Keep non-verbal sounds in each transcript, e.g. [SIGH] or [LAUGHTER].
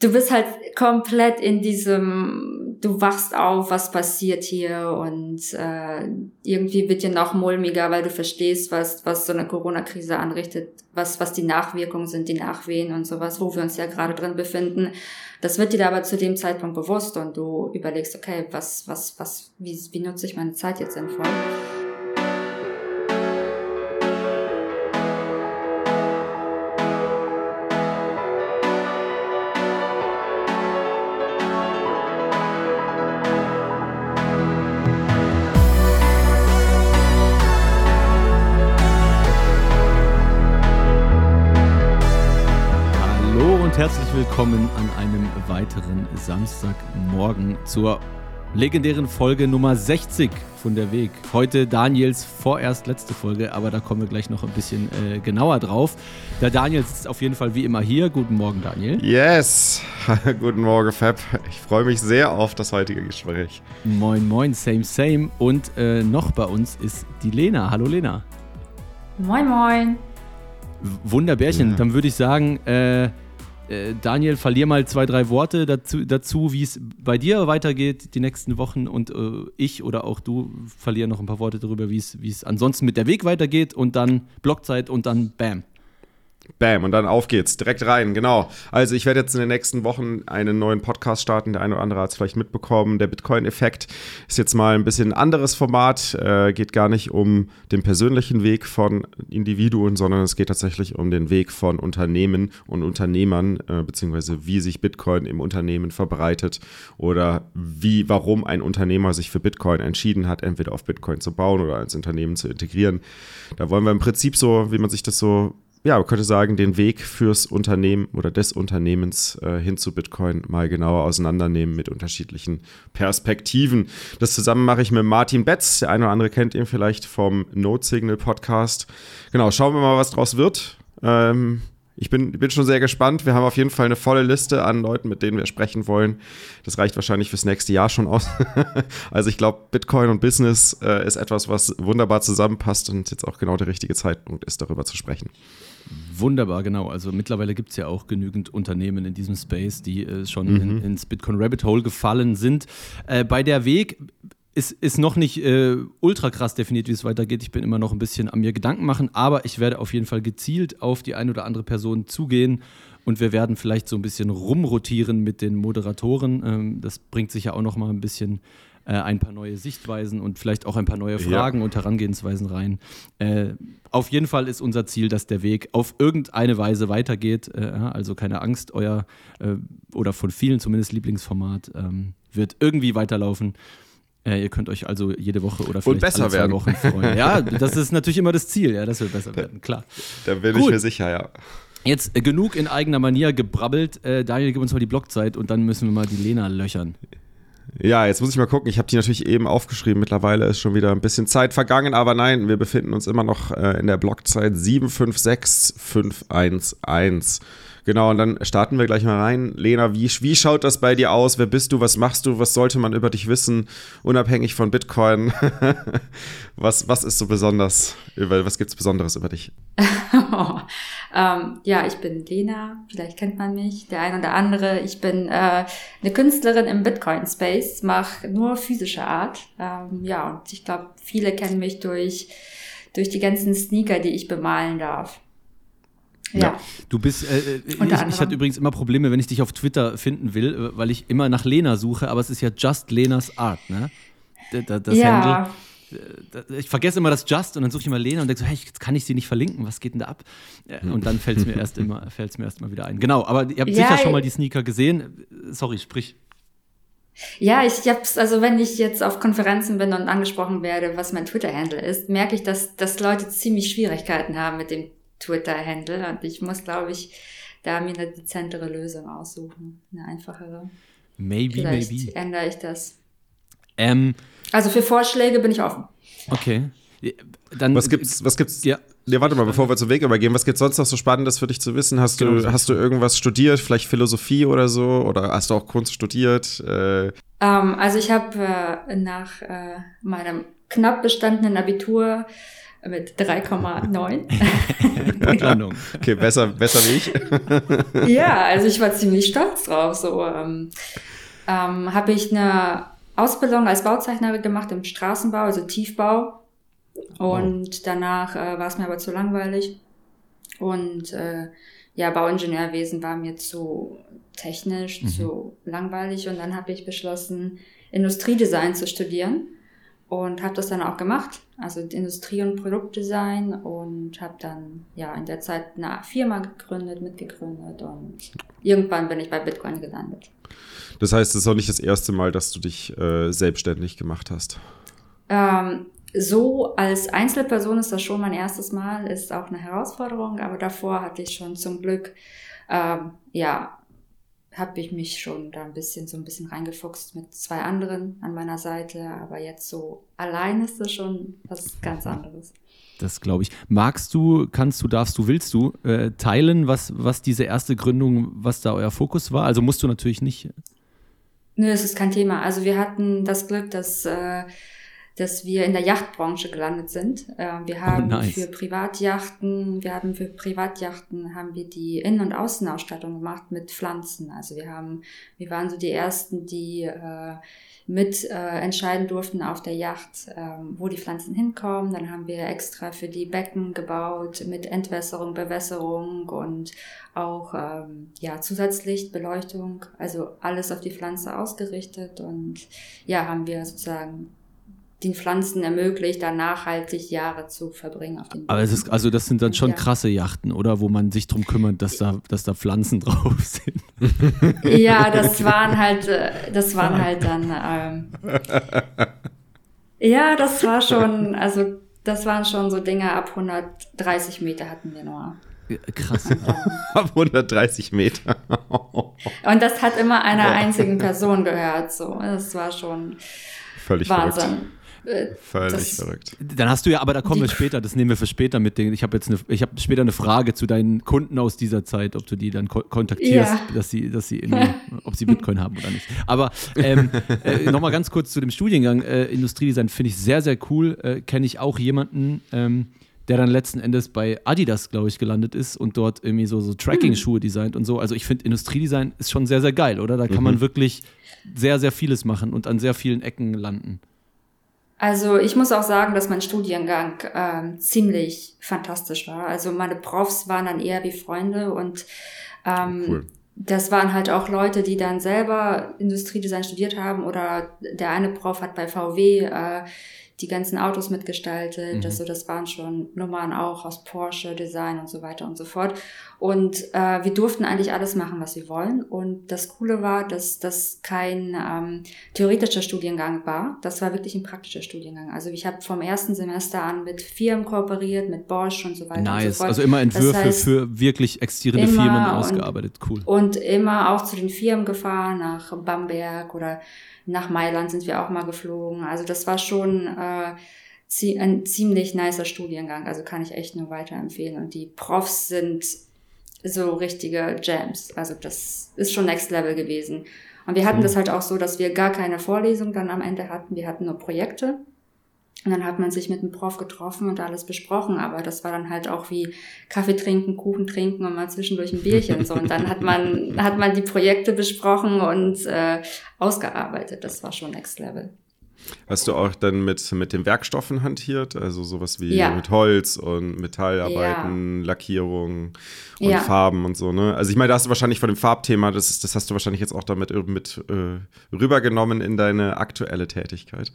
du bist halt komplett in diesem, du wachst auf, was passiert hier und äh, irgendwie wird dir noch mulmiger, weil du verstehst, was, was so eine Corona-Krise anrichtet, was, was die Nachwirkungen sind, die Nachwehen und sowas, wo wir uns ja gerade drin befinden. Das wird dir aber zu dem Zeitpunkt bewusst und du überlegst, okay, was, was, was, wie, wie nutze ich meine Zeit jetzt sinnvoll? Willkommen an einem weiteren Samstagmorgen zur legendären Folge Nummer 60 von der Weg. Heute Daniels vorerst letzte Folge, aber da kommen wir gleich noch ein bisschen äh, genauer drauf. Der Daniel sitzt auf jeden Fall wie immer hier. Guten Morgen, Daniel. Yes, [LAUGHS] guten Morgen, Fab. Ich freue mich sehr auf das heutige Gespräch. Moin, moin, same, same. Und äh, noch bei uns ist die Lena. Hallo, Lena. Moin, moin. Wunderbärchen. Ja. Dann würde ich sagen, äh, äh, Daniel, verlier mal zwei, drei Worte dazu, dazu wie es bei dir weitergeht die nächsten Wochen und äh, ich oder auch du verlieren noch ein paar Worte darüber, wie es ansonsten mit der Weg weitergeht und dann Blockzeit und dann Bam. Bam, und dann auf geht's, direkt rein, genau. Also ich werde jetzt in den nächsten Wochen einen neuen Podcast starten. Der eine oder andere hat es vielleicht mitbekommen. Der Bitcoin-Effekt ist jetzt mal ein bisschen ein anderes Format. Äh, geht gar nicht um den persönlichen Weg von Individuen, sondern es geht tatsächlich um den Weg von Unternehmen und Unternehmern, äh, beziehungsweise wie sich Bitcoin im Unternehmen verbreitet oder wie, warum ein Unternehmer sich für Bitcoin entschieden hat, entweder auf Bitcoin zu bauen oder als Unternehmen zu integrieren. Da wollen wir im Prinzip so, wie man sich das so ja, man könnte sagen, den Weg fürs Unternehmen oder des Unternehmens äh, hin zu Bitcoin mal genauer auseinandernehmen mit unterschiedlichen Perspektiven. Das zusammen mache ich mit Martin Betz. Der eine oder andere kennt ihn vielleicht vom Note Signal Podcast. Genau, schauen wir mal, was draus wird. Ähm, ich bin, bin schon sehr gespannt. Wir haben auf jeden Fall eine volle Liste an Leuten, mit denen wir sprechen wollen. Das reicht wahrscheinlich fürs nächste Jahr schon aus. [LAUGHS] also ich glaube, Bitcoin und Business äh, ist etwas, was wunderbar zusammenpasst und jetzt auch genau der richtige Zeitpunkt ist, darüber zu sprechen. Wunderbar, genau. Also mittlerweile gibt es ja auch genügend Unternehmen in diesem Space, die äh, schon mhm. in, ins Bitcoin Rabbit Hole gefallen sind. Äh, bei der Weg ist, ist noch nicht äh, ultra krass definiert, wie es weitergeht. Ich bin immer noch ein bisschen an mir Gedanken machen, aber ich werde auf jeden Fall gezielt auf die eine oder andere Person zugehen und wir werden vielleicht so ein bisschen rumrotieren mit den Moderatoren. Ähm, das bringt sich ja auch noch mal ein bisschen äh, ein paar neue Sichtweisen und vielleicht auch ein paar neue Fragen ja. und Herangehensweisen rein. Äh, auf jeden Fall ist unser Ziel, dass der Weg auf irgendeine Weise weitergeht. Äh, also keine Angst, euer äh, oder von vielen zumindest Lieblingsformat ähm, wird irgendwie weiterlaufen. Äh, ihr könnt euch also jede Woche oder vielleicht besser alle zwei werden. Wochen freuen. [LAUGHS] Ja, das ist natürlich immer das Ziel, ja, dass wir besser werden, klar. Da bin Gut. ich mir sicher, ja. Jetzt äh, genug in eigener Manier gebrabbelt. Äh, Daniel, gib uns mal die Blockzeit und dann müssen wir mal die Lena löchern. Ja, jetzt muss ich mal gucken. Ich habe die natürlich eben aufgeschrieben. Mittlerweile ist schon wieder ein bisschen Zeit vergangen, aber nein, wir befinden uns immer noch äh, in der Blockzeit 756511. Genau, und dann starten wir gleich mal rein. Lena, wie, wie schaut das bei dir aus? Wer bist du? Was machst du? Was sollte man über dich wissen, unabhängig von Bitcoin? [LAUGHS] was, was ist so besonders? Was gibt es Besonderes über dich? oh, [LAUGHS] ähm, ja, ich bin Lena, vielleicht kennt man mich, der eine oder andere. Ich bin äh, eine Künstlerin im Bitcoin-Space, mache nur physische Art. Ähm, ja, und ich glaube, viele kennen mich durch, durch die ganzen Sneaker, die ich bemalen darf. Ja. ja. Du bist, äh, äh ich, ich hatte übrigens immer Probleme, wenn ich dich auf Twitter finden will, äh, weil ich immer nach Lena suche, aber es ist ja Just Lenas Art, ne? Das, das ja. Handle. Äh, ich vergesse immer das Just und dann suche ich immer Lena und denke so, hey, jetzt kann ich sie nicht verlinken, was geht denn da ab? Und dann fällt es mir erst [LAUGHS] immer, fällt es mir erst mal wieder ein. Genau, aber ihr habt ja, sicher schon mal die Sneaker gesehen. Sorry, sprich. Ja, ich hab's, also wenn ich jetzt auf Konferenzen bin und angesprochen werde, was mein Twitter-Handle ist, merke ich, dass, dass Leute ziemlich Schwierigkeiten haben mit dem Twitter-Handle und ich muss, glaube ich, da mir eine dezentere Lösung aussuchen, eine einfachere. Maybe, Vielleicht maybe. ändere ich das. Ähm, also für Vorschläge bin ich offen. Okay. Dann, was gibt's, was gibt's? Ja. Ja, warte mal, bevor wir zum Weg übergehen, was gibt's sonst noch so Spannendes für dich zu wissen? Hast du, genau. hast du irgendwas studiert, vielleicht Philosophie oder so? Oder hast du auch Kunst studiert? Äh? Um, ähm, also ich habe äh, nach äh, meinem knapp bestandenen Abitur mit 3,9. Ahnung. [LAUGHS] okay, besser, besser wie ich. [LAUGHS] ja, also ich war ziemlich stolz drauf. So ähm, ähm, habe ich eine Ausbildung als Bauzeichnerin gemacht im Straßenbau, also Tiefbau. Und wow. danach äh, war es mir aber zu langweilig. Und äh, ja, Bauingenieurwesen war mir zu technisch, mhm. zu langweilig. Und dann habe ich beschlossen, Industriedesign zu studieren und habe das dann auch gemacht, also Industrie- und Produktdesign und habe dann ja in der Zeit eine Firma gegründet, mitgegründet und irgendwann bin ich bei Bitcoin gelandet. Das heißt, es ist auch nicht das erste Mal, dass du dich äh, selbstständig gemacht hast. Ähm, so als Einzelperson ist das schon mein erstes Mal, ist auch eine Herausforderung, aber davor hatte ich schon zum Glück ähm, ja habe ich mich schon da ein bisschen so ein bisschen reingefuchst mit zwei anderen an meiner Seite, aber jetzt so allein ist das schon was ganz anderes. Das glaube ich. Magst du, kannst du, darfst du, willst du äh, teilen, was, was diese erste Gründung, was da euer Fokus war? Also musst du natürlich nicht. Nö, es ist kein Thema. Also wir hatten das Glück, dass äh, dass wir in der Yachtbranche gelandet sind. Ähm, wir oh, haben oh, nice. für Privatjachten, wir haben für Privatjachten haben wir die Innen- und Außenausstattung gemacht mit Pflanzen. Also wir haben, wir waren so die ersten, die äh, mit äh, entscheiden durften auf der Yacht, ähm, wo die Pflanzen hinkommen. Dann haben wir extra für die Becken gebaut mit Entwässerung, Bewässerung und auch ähm, ja, Zusatzlicht, Beleuchtung, also alles auf die Pflanze ausgerichtet und ja, haben wir sozusagen den Pflanzen ermöglicht, da nachhaltig Jahre zu verbringen auf den Aber es ist, also das sind dann schon ja. krasse Yachten, oder? Wo man sich drum kümmert, dass da, dass da Pflanzen [LAUGHS] drauf sind. Ja, das waren halt, äh, das waren halt dann, ähm, ja, das war schon, also das waren schon so Dinge ab 130 Meter hatten wir nur. Krass. [LAUGHS] Ab 130 Meter. [LAUGHS] Und das hat immer einer einzigen Person gehört. So, das war schon Völlig Wahnsinn. Verrückt. Völlig das, verrückt. Dann hast du ja, aber da kommen wir später, das nehmen wir für später mit. Den, ich habe jetzt eine, ich habe später eine Frage zu deinen Kunden aus dieser Zeit, ob du die dann ko kontaktierst, ja. dass sie, dass sie, [LAUGHS] ob sie Bitcoin haben oder nicht. Aber ähm, äh, nochmal ganz kurz zu dem Studiengang äh, Industriedesign finde ich sehr, sehr cool. Äh, Kenne ich auch jemanden, ähm, der dann letzten Endes bei Adidas, glaube ich, gelandet ist und dort irgendwie so, so Tracking-Schuhe hm. designt und so. Also ich finde, Industriedesign ist schon sehr, sehr geil, oder? Da kann mhm. man wirklich sehr, sehr vieles machen und an sehr vielen Ecken landen. Also ich muss auch sagen, dass mein Studiengang ähm, ziemlich fantastisch war. Also meine Profs waren dann eher wie Freunde und ähm, cool. das waren halt auch Leute, die dann selber Industriedesign studiert haben oder der eine Prof hat bei VW äh, die ganzen Autos mitgestaltet. Mhm. Das, so, das waren schon Nummern auch aus Porsche, Design und so weiter und so fort. Und äh, wir durften eigentlich alles machen, was wir wollen. Und das Coole war, dass das kein ähm, theoretischer Studiengang war. Das war wirklich ein praktischer Studiengang. Also ich habe vom ersten Semester an mit Firmen kooperiert, mit Bosch und so weiter. Nice. Und so fort. Also immer Entwürfe das heißt, für wirklich existierende Firmen ausgearbeitet. Cool. Und immer auch zu den Firmen gefahren, nach Bamberg oder nach Mailand sind wir auch mal geflogen. Also das war schon äh, ein ziemlich nicer Studiengang. Also kann ich echt nur weiterempfehlen. Und die Profs sind so richtige Jams. Also das ist schon Next Level gewesen. Und wir hatten mhm. das halt auch so, dass wir gar keine Vorlesung dann am Ende hatten. Wir hatten nur Projekte. Und dann hat man sich mit dem Prof getroffen und alles besprochen, aber das war dann halt auch wie Kaffee trinken, Kuchen trinken und mal zwischendurch ein Bierchen so. Und dann hat man [LAUGHS] hat man die Projekte besprochen und äh, ausgearbeitet. Das war schon Next Level. Hast du auch dann mit, mit den Werkstoffen hantiert? Also sowas wie ja. mit Holz und Metallarbeiten, ja. Lackierung und ja. Farben und so, ne? Also ich meine, da hast du wahrscheinlich von dem Farbthema, das, das hast du wahrscheinlich jetzt auch damit mit äh, rübergenommen in deine aktuelle Tätigkeit.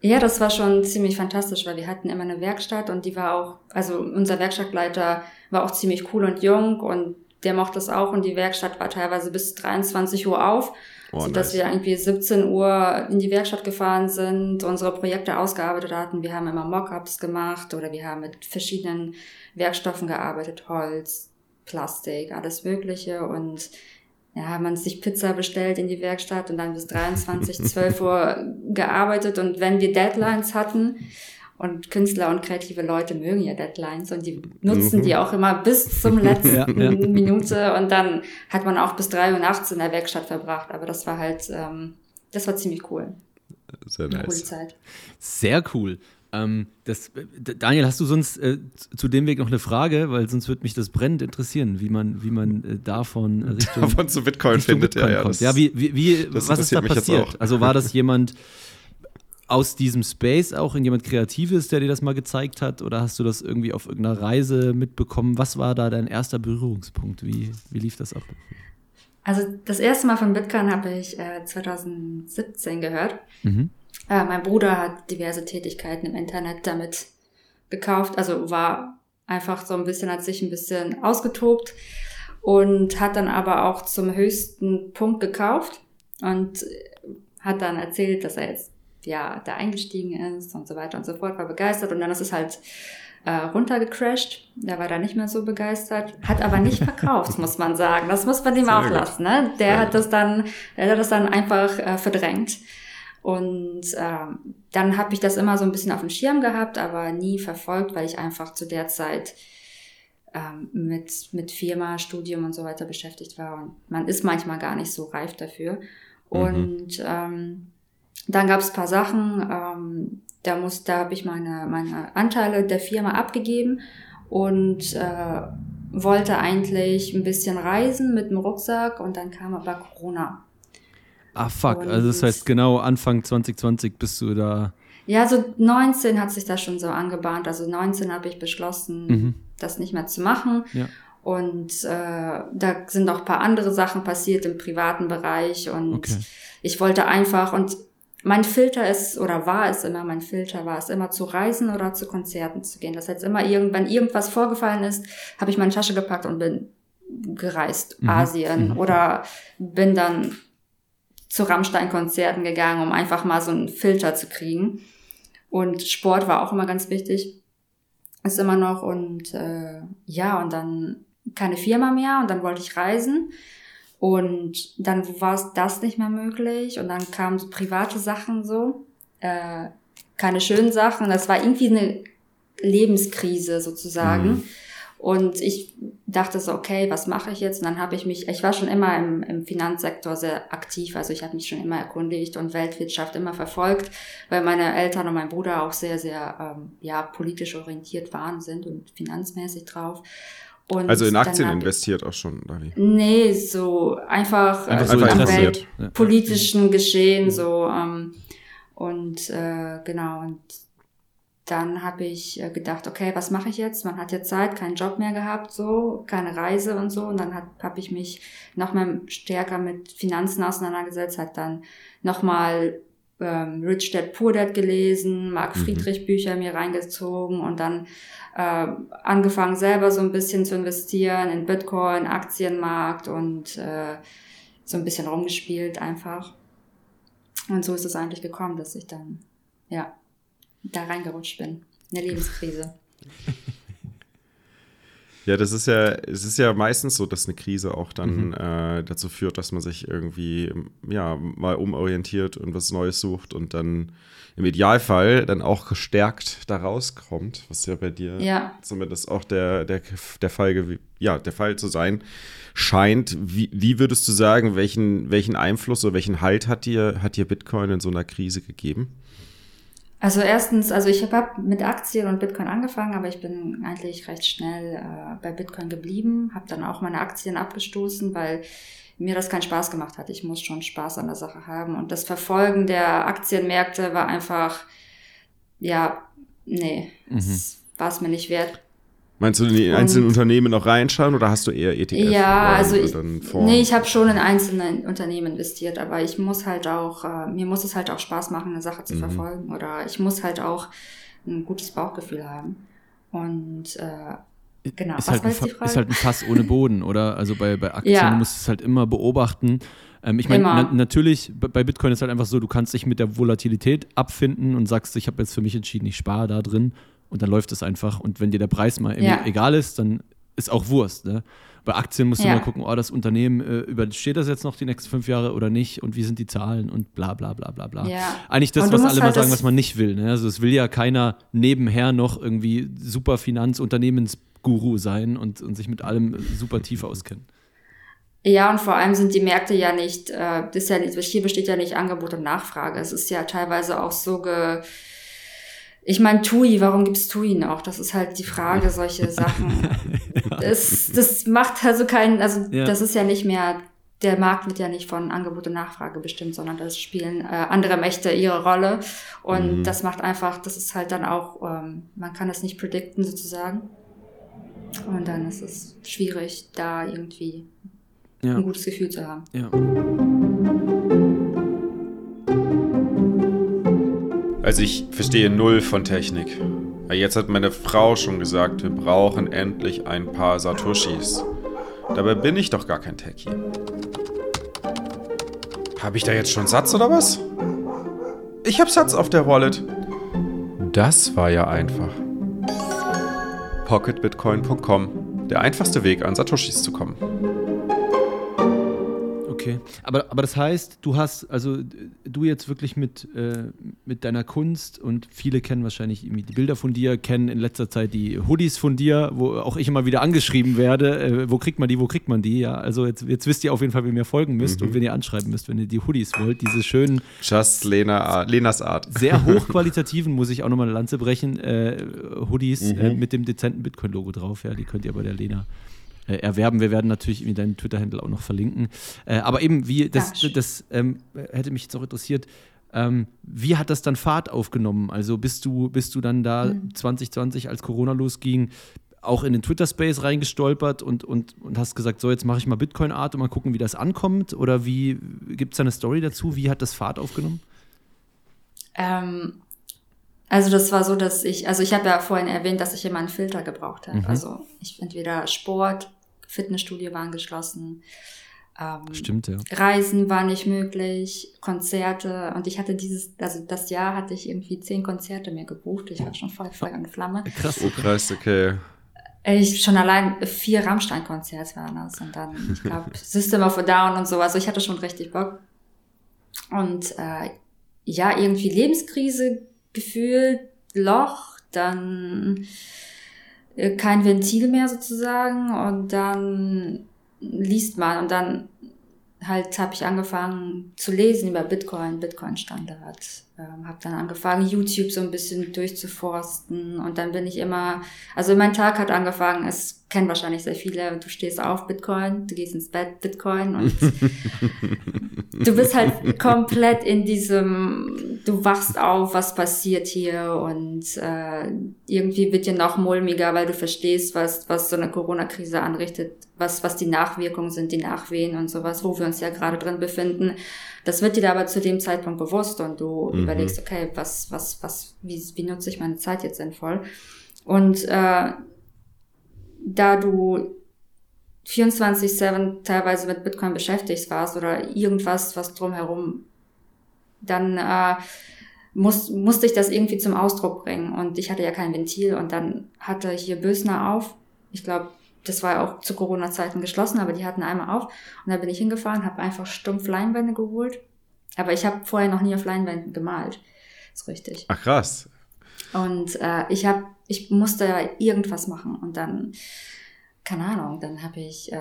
Ja, das war schon ziemlich fantastisch, weil wir hatten immer eine Werkstatt und die war auch, also unser Werkstattleiter war auch ziemlich cool und jung und der mochte es auch und die Werkstatt war teilweise bis 23 Uhr auf, oh, sodass nice. wir irgendwie 17 Uhr in die Werkstatt gefahren sind, unsere Projekte ausgearbeitet hatten. Wir haben immer Mockups gemacht oder wir haben mit verschiedenen Werkstoffen gearbeitet, Holz, Plastik, alles Mögliche und ja, man sich Pizza bestellt in die Werkstatt und dann bis 23, 12 [LAUGHS] Uhr gearbeitet. Und wenn wir Deadlines hatten, und Künstler und kreative Leute mögen ja Deadlines und die nutzen mhm. die auch immer bis zum [LAUGHS] letzten ja, ja. Minute und dann hat man auch bis drei Uhr nachts in der Werkstatt verbracht. Aber das war halt, ähm, das war ziemlich cool. Sehr nice. Coole Zeit. Sehr cool. Ähm, das, Daniel, hast du sonst äh, zu dem Weg noch eine Frage? Weil sonst würde mich das brennend interessieren, wie man, wie man äh, davon [LAUGHS] Richtung, davon zu Bitcoin Richtung findet. Bitcoin ja, ja, das, ja, wie, wie, wie was ist da passiert? Also war das jemand aus diesem Space auch in jemand Kreatives, der dir das mal gezeigt hat? Oder hast du das irgendwie auf irgendeiner Reise mitbekommen? Was war da dein erster Berührungspunkt? Wie, wie lief das ab? Also das erste Mal von Bitcoin habe ich äh, 2017 gehört. Mhm. Äh, mein Bruder hat diverse Tätigkeiten im Internet damit gekauft, also war einfach so ein bisschen, hat sich ein bisschen ausgetobt und hat dann aber auch zum höchsten Punkt gekauft und hat dann erzählt, dass er jetzt ja da eingestiegen ist und so weiter und so fort, war begeistert und dann ist es halt äh, runtergecrashed. Der war da nicht mehr so begeistert, hat aber nicht verkauft, [LAUGHS] muss man sagen. Das muss man ihm Sehr auch lassen. Ne? Der ja. hat das dann, der hat das dann einfach äh, verdrängt. Und ähm, dann habe ich das immer so ein bisschen auf dem Schirm gehabt, aber nie verfolgt, weil ich einfach zu der Zeit ähm, mit, mit Firma, Studium und so weiter beschäftigt war. Und man ist manchmal gar nicht so reif dafür. Mhm. Und ähm, dann gab es paar Sachen, ähm, da muss, da habe ich meine, meine Anteile der Firma abgegeben und äh, wollte eigentlich ein bisschen reisen mit dem Rucksack und dann kam aber Corona. Ah, fuck. Und also das heißt, genau Anfang 2020 bist du da. Ja, so 19 hat sich das schon so angebahnt. Also 19 habe ich beschlossen, mhm. das nicht mehr zu machen. Ja. Und äh, da sind auch ein paar andere Sachen passiert im privaten Bereich. Und okay. ich wollte einfach, und mein Filter ist, oder war es immer, mein Filter war es immer zu reisen oder zu Konzerten zu gehen. Das heißt immer, irgendwann irgendwas vorgefallen ist, habe ich meine Tasche gepackt und bin gereist, mhm. Asien. Mhm. Oder bin dann zu Rammstein-Konzerten gegangen, um einfach mal so einen Filter zu kriegen. Und Sport war auch immer ganz wichtig. Ist immer noch. Und äh, ja, und dann keine Firma mehr und dann wollte ich reisen. Und dann war es das nicht mehr möglich. Und dann kamen so private Sachen so. Äh, keine schönen Sachen. Das war irgendwie eine Lebenskrise sozusagen. Mhm. Und ich dachte so, okay, was mache ich jetzt? Und dann habe ich mich, ich war schon immer im, im Finanzsektor sehr aktiv, also ich habe mich schon immer erkundigt und Weltwirtschaft immer verfolgt, weil meine Eltern und mein Bruder auch sehr, sehr ähm, ja, politisch orientiert waren, sind und finanzmäßig drauf. Und also in Aktien investiert auch schon, wie? Nee, so einfach, einfach äh, so am weltpolitischen ja. Geschehen, so ähm, und äh, genau, und dann habe ich äh, gedacht, okay, was mache ich jetzt? Man hat jetzt Zeit, keinen Job mehr gehabt, so, keine Reise und so. Und dann habe ich mich noch mal stärker mit Finanzen auseinandergesetzt, hat dann noch mal ähm, Rich Dad Poor Dad gelesen, Mark mhm. Friedrich Bücher mir reingezogen und dann äh, angefangen selber so ein bisschen zu investieren in Bitcoin, Aktienmarkt und äh, so ein bisschen rumgespielt einfach. Und so ist es eigentlich gekommen, dass ich dann, ja, da reingerutscht bin. Eine Lebenskrise. [LAUGHS] Ja, das ist ja, es ist ja meistens so, dass eine Krise auch dann mhm. äh, dazu führt, dass man sich irgendwie ja mal umorientiert und was Neues sucht und dann im Idealfall dann auch gestärkt da rauskommt, was ja bei dir ja. zumindest auch der, der, der Fall ja, der Fall zu sein scheint. Wie, wie würdest du sagen, welchen, welchen Einfluss oder welchen Halt hat dir, hat dir Bitcoin in so einer Krise gegeben? Also erstens, also ich habe mit Aktien und Bitcoin angefangen, aber ich bin eigentlich recht schnell äh, bei Bitcoin geblieben, habe dann auch meine Aktien abgestoßen, weil mir das keinen Spaß gemacht hat. Ich muss schon Spaß an der Sache haben. Und das Verfolgen der Aktienmärkte war einfach, ja, nee, mhm. war es mir nicht wert. Meinst du in die einzelnen Unternehmen noch reinschauen oder hast du eher ETF? Ja, also ich, nee, ich habe schon in einzelne Unternehmen investiert, aber ich muss halt auch, äh, mir muss es halt auch Spaß machen, eine Sache zu mhm. verfolgen oder ich muss halt auch ein gutes Bauchgefühl haben. Und äh, genau, ist was halt war jetzt die Frage? Ist halt ein Fass ohne [LAUGHS] Boden, oder? Also bei, bei Aktien ja. musst du es halt immer beobachten. Ähm, ich meine, na, natürlich, bei Bitcoin ist halt einfach so, du kannst dich mit der Volatilität abfinden und sagst, ich habe jetzt für mich entschieden, ich spare da drin und dann läuft es einfach. Und wenn dir der Preis mal ja. egal ist, dann ist auch Wurst. Ne? Bei Aktien musst du ja. mal gucken, oh, das Unternehmen, äh, übersteht das jetzt noch die nächsten fünf Jahre oder nicht und wie sind die Zahlen und bla bla bla bla bla. Ja. Eigentlich das, was alle halt mal sagen, was man nicht will. Ne? Also es will ja keiner nebenher noch irgendwie super Finanzunternehmensguru sein und, und sich mit allem super tief auskennen. Ja, und vor allem sind die Märkte ja nicht, äh, das ja, hier besteht ja nicht Angebot und Nachfrage. Es ist ja teilweise auch so ge, ich meine, TUI, warum gibt's TUI noch? Das ist halt die Frage, solche [LAUGHS] Sachen. ja. das, das macht also keinen, also ja. das ist ja nicht mehr, der Markt wird ja nicht von Angebot und Nachfrage bestimmt, sondern das spielen äh, andere Mächte ihre Rolle. Und mhm. das macht einfach, das ist halt dann auch, ähm, man kann das nicht predikten sozusagen. Und dann ist es schwierig, da irgendwie ja. ein gutes Gefühl zu haben. Ja. Also ich verstehe null von Technik. Jetzt hat meine Frau schon gesagt, wir brauchen endlich ein paar Satoshis. Dabei bin ich doch gar kein Techie. Habe ich da jetzt schon Satz oder was? Ich habe Satz auf der Wallet. Das war ja einfach. pocketbitcoin.com. Der einfachste Weg an Satoshis zu kommen. Okay, aber, aber das heißt, du hast, also du jetzt wirklich mit, äh, mit deiner Kunst und viele kennen wahrscheinlich die Bilder von dir, kennen in letzter Zeit die Hoodies von dir, wo auch ich immer wieder angeschrieben werde, äh, wo kriegt man die, wo kriegt man die, ja, also jetzt, jetzt wisst ihr auf jeden Fall, wem ihr folgen müsst mhm. und wen ihr anschreiben müsst, wenn ihr die Hoodies wollt, diese schönen Just Lena, Lenas Art. Sehr [LAUGHS] hochqualitativen, muss ich auch nochmal eine Lanze brechen, äh, Hoodies äh, mhm. mit dem dezenten Bitcoin-Logo drauf, ja, die könnt ihr bei der Lena äh, erwerben. Wir werden natürlich deinen Twitter-Handle auch noch verlinken. Äh, aber eben, wie, das, das, das ähm, hätte mich jetzt auch interessiert. Ähm, wie hat das dann Fahrt aufgenommen? Also bist du, bist du dann da mhm. 2020, als Corona losging, auch in den Twitter-Space reingestolpert und, und, und hast gesagt, so jetzt mache ich mal Bitcoin-Art und mal gucken, wie das ankommt? Oder wie gibt es da eine Story dazu? Wie hat das Fahrt aufgenommen? Ähm, also das war so, dass ich, also ich habe ja vorhin erwähnt, dass ich immer einen Filter gebraucht habe. Mhm. Also ich entweder Sport Fitnessstudio waren geschlossen. Ähm, Stimmt, ja. Reisen war nicht möglich, Konzerte. Und ich hatte dieses, also das Jahr hatte ich irgendwie zehn Konzerte mir gebucht. Ich war schon voll Feuer und Flamme. Krass, oh krass, okay. Ich schon allein vier Rammstein-Konzerte waren das. Und dann, ich glaube, [LAUGHS] System of a Down und so. Also ich hatte schon richtig Bock. Und äh, ja, irgendwie Lebenskrise gefühlt, Loch, dann kein Ventil mehr sozusagen und dann liest man und dann halt habe ich angefangen zu lesen über Bitcoin, Bitcoin-Standard. Ähm, habe dann angefangen, YouTube so ein bisschen durchzuforsten und dann bin ich immer, also mein Tag hat angefangen, es kennen wahrscheinlich sehr viele, du stehst auf Bitcoin, du gehst ins Bett Bitcoin und [LAUGHS] du bist halt komplett in diesem, du wachst auf, was passiert hier und äh, irgendwie wird dir noch mulmiger, weil du verstehst, was, was so eine Corona-Krise anrichtet, was, was die Nachwirkungen sind, die Nachwehen und sowas, wo wir uns ja gerade drin befinden. Das wird dir aber zu dem Zeitpunkt bewusst und du mhm. überlegst, okay, was, was, was, wie, wie nutze ich meine Zeit jetzt sinnvoll? Und äh, da du 24-7 teilweise mit Bitcoin beschäftigt warst oder irgendwas, was drumherum, dann äh, muss, musste ich das irgendwie zum Ausdruck bringen. Und ich hatte ja kein Ventil und dann hatte hier Bösner auf. Ich glaube, das war ja auch zu Corona-Zeiten geschlossen, aber die hatten einmal auf. Und da bin ich hingefahren, habe einfach stumpf Leinwände geholt. Aber ich habe vorher noch nie auf Leinwänden gemalt. ist richtig. Ach krass. Und äh, ich habe, ich musste ja irgendwas machen. Und dann, keine Ahnung, dann habe ich äh,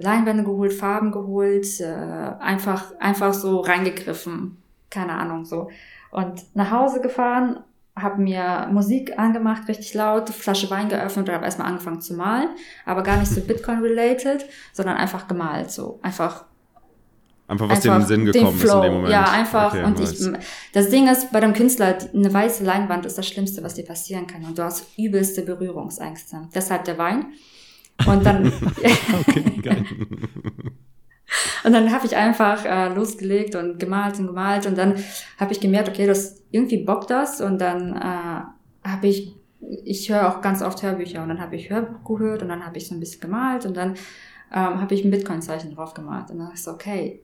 Leinwände geholt, Farben geholt, äh, einfach, einfach so reingegriffen. Keine Ahnung, so. Und nach Hause gefahren habe mir Musik angemacht, richtig laut, Flasche Wein geöffnet und habe erstmal angefangen zu malen, aber gar nicht so Bitcoin-related, sondern einfach gemalt, so einfach. Einfach was dir in den Sinn gekommen den ist in dem Moment. Ja, einfach. Okay, und ich, das Ding ist, bei dem Künstler, eine weiße Leinwand ist das Schlimmste, was dir passieren kann. Und du hast übelste Berührungsängste. Deshalb der Wein. Und dann. [LAUGHS] [LAUGHS] okay, geil. Und dann habe ich einfach äh, losgelegt und gemalt und gemalt und dann habe ich gemerkt, okay, das irgendwie bockt das und dann äh, habe ich, ich höre auch ganz oft Hörbücher und dann habe ich Hörbuch gehört und dann habe ich so ein bisschen gemalt und dann ähm, habe ich ein Bitcoin-Zeichen drauf gemalt und dann ich so, okay,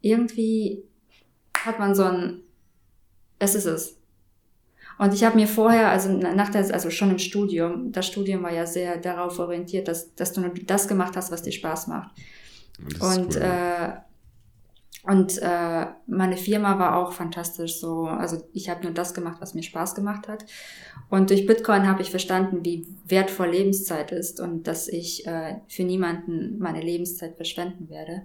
irgendwie hat man so ein, es ist es. Und ich habe mir vorher, also nach der, also schon im Studium, das Studium war ja sehr darauf orientiert, dass, dass du nur das gemacht hast, was dir Spaß macht. Und, cool. äh, und äh, meine Firma war auch fantastisch so. Also ich habe nur das gemacht, was mir Spaß gemacht hat. Und durch Bitcoin habe ich verstanden, wie wertvoll Lebenszeit ist und dass ich äh, für niemanden meine Lebenszeit verschwenden werde.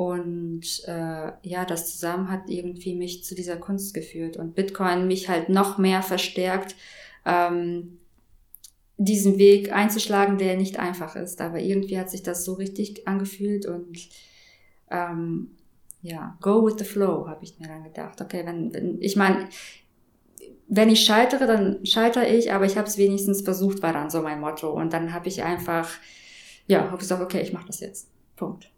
Und äh, ja, das zusammen hat irgendwie mich zu dieser Kunst geführt und Bitcoin mich halt noch mehr verstärkt, ähm, diesen Weg einzuschlagen, der nicht einfach ist. Aber irgendwie hat sich das so richtig angefühlt und ähm, ja, go with the flow, habe ich mir dann gedacht. Okay, wenn, wenn ich meine, wenn ich scheitere, dann scheitere ich, aber ich habe es wenigstens versucht, war dann so mein Motto. Und dann habe ich einfach, ja, habe gesagt, okay, ich mache das jetzt. Punkt.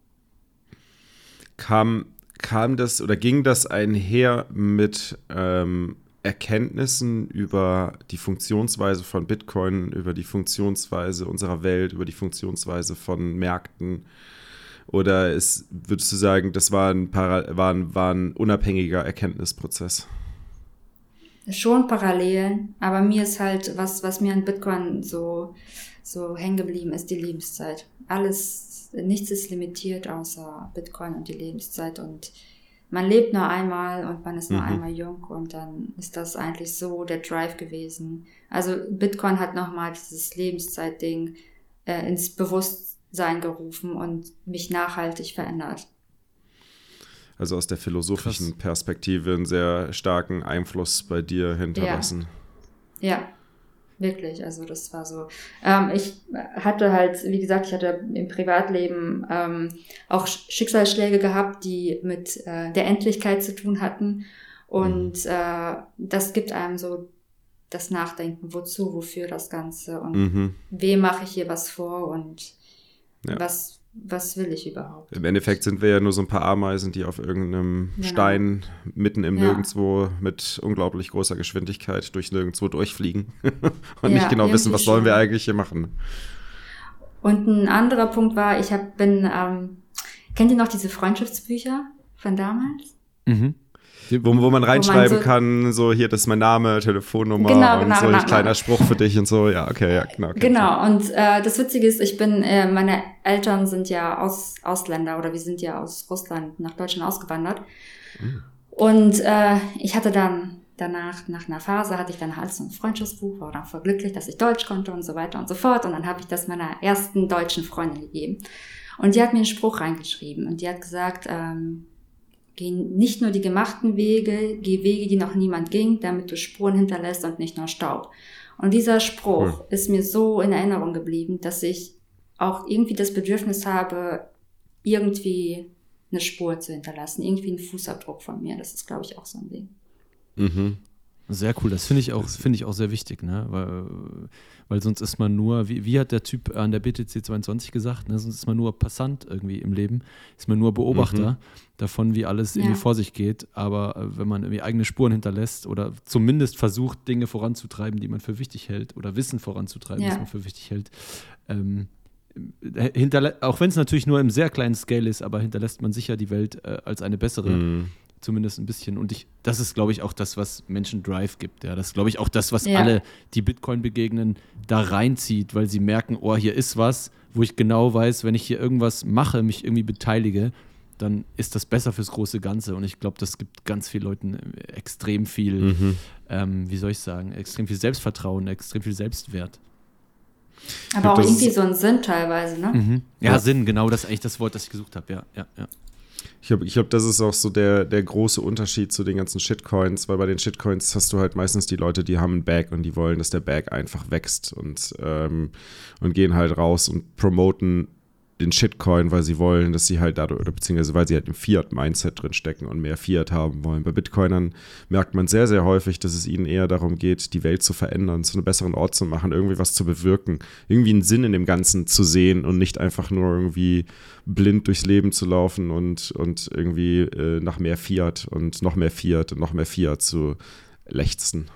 Kam, kam das oder ging das einher mit ähm, Erkenntnissen über die Funktionsweise von Bitcoin, über die Funktionsweise unserer Welt, über die Funktionsweise von Märkten? Oder ist, würdest du sagen, das war ein, war ein, war ein unabhängiger Erkenntnisprozess? schon Parallelen, aber mir ist halt, was, was mir an Bitcoin so, so hängen geblieben ist, die Lebenszeit. Alles, nichts ist limitiert außer Bitcoin und die Lebenszeit und man lebt nur einmal und man ist nur mhm. einmal jung und dann ist das eigentlich so der Drive gewesen. Also Bitcoin hat nochmal dieses Lebenszeitding äh, ins Bewusstsein gerufen und mich nachhaltig verändert also aus der philosophischen Krass. Perspektive einen sehr starken Einfluss bei dir hinterlassen. Ja. ja. Wirklich, also das war so. Ähm, ich hatte halt, wie gesagt, ich hatte im Privatleben ähm, auch Schicksalsschläge gehabt, die mit äh, der Endlichkeit zu tun hatten. Und mhm. äh, das gibt einem so das Nachdenken, wozu, wofür das Ganze und mhm. wem mache ich hier was vor und ja. was was will ich überhaupt? Im Endeffekt sind wir ja nur so ein paar Ameisen, die auf irgendeinem genau. Stein mitten im ja. Nirgendwo mit unglaublich großer Geschwindigkeit durch Nirgendwo durchfliegen [LAUGHS] und ja, nicht genau wissen, was schon. sollen wir eigentlich hier machen. Und ein anderer Punkt war, ich hab, bin, ähm, kennt ihr noch diese Freundschaftsbücher von damals? Mhm. Wo, wo man reinschreiben wo man so, kann, so hier, das ist mein Name, Telefonnummer genau, und genau, so ein genau, kleiner genau. Spruch für dich und so. Ja, okay, ja, genau. Okay, genau, und äh, das Witzige ist, ich bin, äh, meine Eltern sind ja aus, Ausländer oder wir sind ja aus Russland nach Deutschland ausgewandert. Mhm. Und äh, ich hatte dann danach, nach einer Phase, hatte ich dann halt so ein Freundschaftsbuch, war dann voll glücklich, dass ich Deutsch konnte und so weiter und so fort. Und dann habe ich das meiner ersten deutschen Freundin gegeben. Und die hat mir einen Spruch reingeschrieben und die hat gesagt, ähm, Geh nicht nur die gemachten Wege, geh Wege, die noch niemand ging, damit du Spuren hinterlässt und nicht nur Staub. Und dieser Spruch cool. ist mir so in Erinnerung geblieben, dass ich auch irgendwie das Bedürfnis habe, irgendwie eine Spur zu hinterlassen, irgendwie einen Fußabdruck von mir. Das ist, glaube ich, auch so ein Ding. Mhm. Sehr cool, das finde ich auch, finde ich auch sehr wichtig, ne? Weil, weil sonst ist man nur, wie, wie hat der Typ an der BTC 22 gesagt, ne? sonst ist man nur Passant irgendwie im Leben, ist man nur Beobachter mhm. davon, wie alles ja. irgendwie vor sich geht. Aber äh, wenn man irgendwie eigene Spuren hinterlässt oder zumindest versucht, Dinge voranzutreiben, die man für wichtig hält, oder Wissen voranzutreiben, ja. das man für wichtig hält, ähm, auch wenn es natürlich nur im sehr kleinen Scale ist, aber hinterlässt man sicher die Welt äh, als eine bessere. Mhm zumindest ein bisschen. Und ich, das ist, glaube ich, auch das, was Menschen Drive gibt. Ja, das ist, glaube ich, auch das, was ja. alle, die Bitcoin begegnen, da reinzieht, weil sie merken, oh, hier ist was, wo ich genau weiß, wenn ich hier irgendwas mache, mich irgendwie beteilige, dann ist das besser fürs große Ganze. Und ich glaube, das gibt ganz vielen Leuten extrem viel, mhm. ähm, wie soll ich sagen, extrem viel Selbstvertrauen, extrem viel Selbstwert. Aber auch irgendwie so ein Sinn teilweise, ne? Mhm. Ja, ja, Sinn, genau das ist eigentlich das Wort, das ich gesucht habe, ja, ja, ja. Ich glaube, ich glaub, das ist auch so der, der große Unterschied zu den ganzen Shitcoins, weil bei den Shitcoins hast du halt meistens die Leute, die haben ein Bag und die wollen, dass der Bag einfach wächst und, ähm, und gehen halt raus und promoten den Shitcoin, weil sie wollen, dass sie halt dadurch, oder beziehungsweise weil sie halt im Fiat-Mindset drin stecken und mehr Fiat haben wollen. Bei Bitcoinern merkt man sehr, sehr häufig, dass es ihnen eher darum geht, die Welt zu verändern, zu einem besseren Ort zu machen, irgendwie was zu bewirken, irgendwie einen Sinn in dem Ganzen zu sehen und nicht einfach nur irgendwie blind durchs Leben zu laufen und, und irgendwie äh, nach mehr Fiat und noch mehr Fiat und noch mehr Fiat zu lechzen.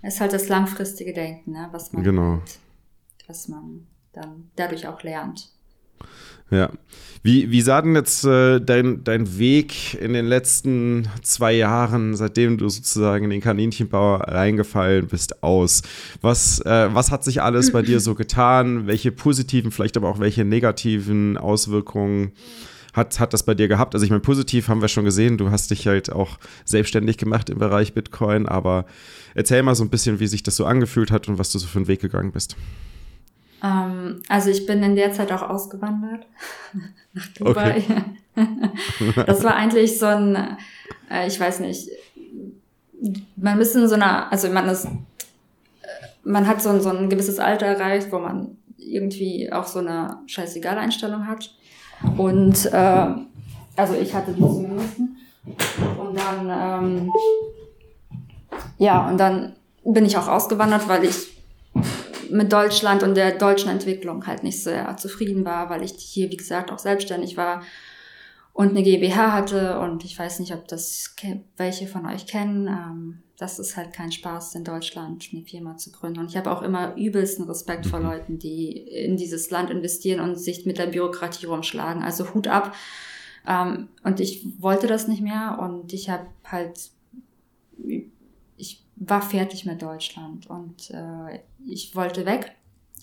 Es ist halt das langfristige Denken, ne? was man, genau. Halt, was man dann dadurch auch lernt. Ja. Wie, wie sah denn jetzt äh, dein, dein Weg in den letzten zwei Jahren, seitdem du sozusagen in den Kaninchenbau reingefallen bist, aus? Was, äh, was hat sich alles bei dir so getan? Welche positiven, vielleicht aber auch welche negativen Auswirkungen hat, hat das bei dir gehabt? Also ich meine, positiv haben wir schon gesehen, du hast dich halt auch selbstständig gemacht im Bereich Bitcoin, aber erzähl mal so ein bisschen, wie sich das so angefühlt hat und was du so für einen Weg gegangen bist. Ähm, also ich bin in der Zeit auch ausgewandert [LAUGHS] nach Dubai. Okay. [LAUGHS] das war eigentlich so ein, äh, ich weiß nicht, man ist in so einer, also man ist, man hat so ein, so ein gewisses Alter erreicht, wo man irgendwie auch so eine scheißegal Einstellung hat. Und äh, also ich hatte die zumindest. Und dann, ähm, ja, und dann bin ich auch ausgewandert, weil ich mit Deutschland und der deutschen Entwicklung halt nicht sehr zufrieden war, weil ich hier, wie gesagt, auch selbstständig war und eine GmbH hatte und ich weiß nicht, ob das welche von euch kennen. Ähm, das ist halt kein Spaß in Deutschland, eine Firma zu gründen. Und ich habe auch immer übelsten Respekt vor mhm. Leuten, die in dieses Land investieren und sich mit der Bürokratie rumschlagen. Also Hut ab. Ähm, und ich wollte das nicht mehr und ich habe halt, ich war fertig mit Deutschland und äh, ich wollte weg.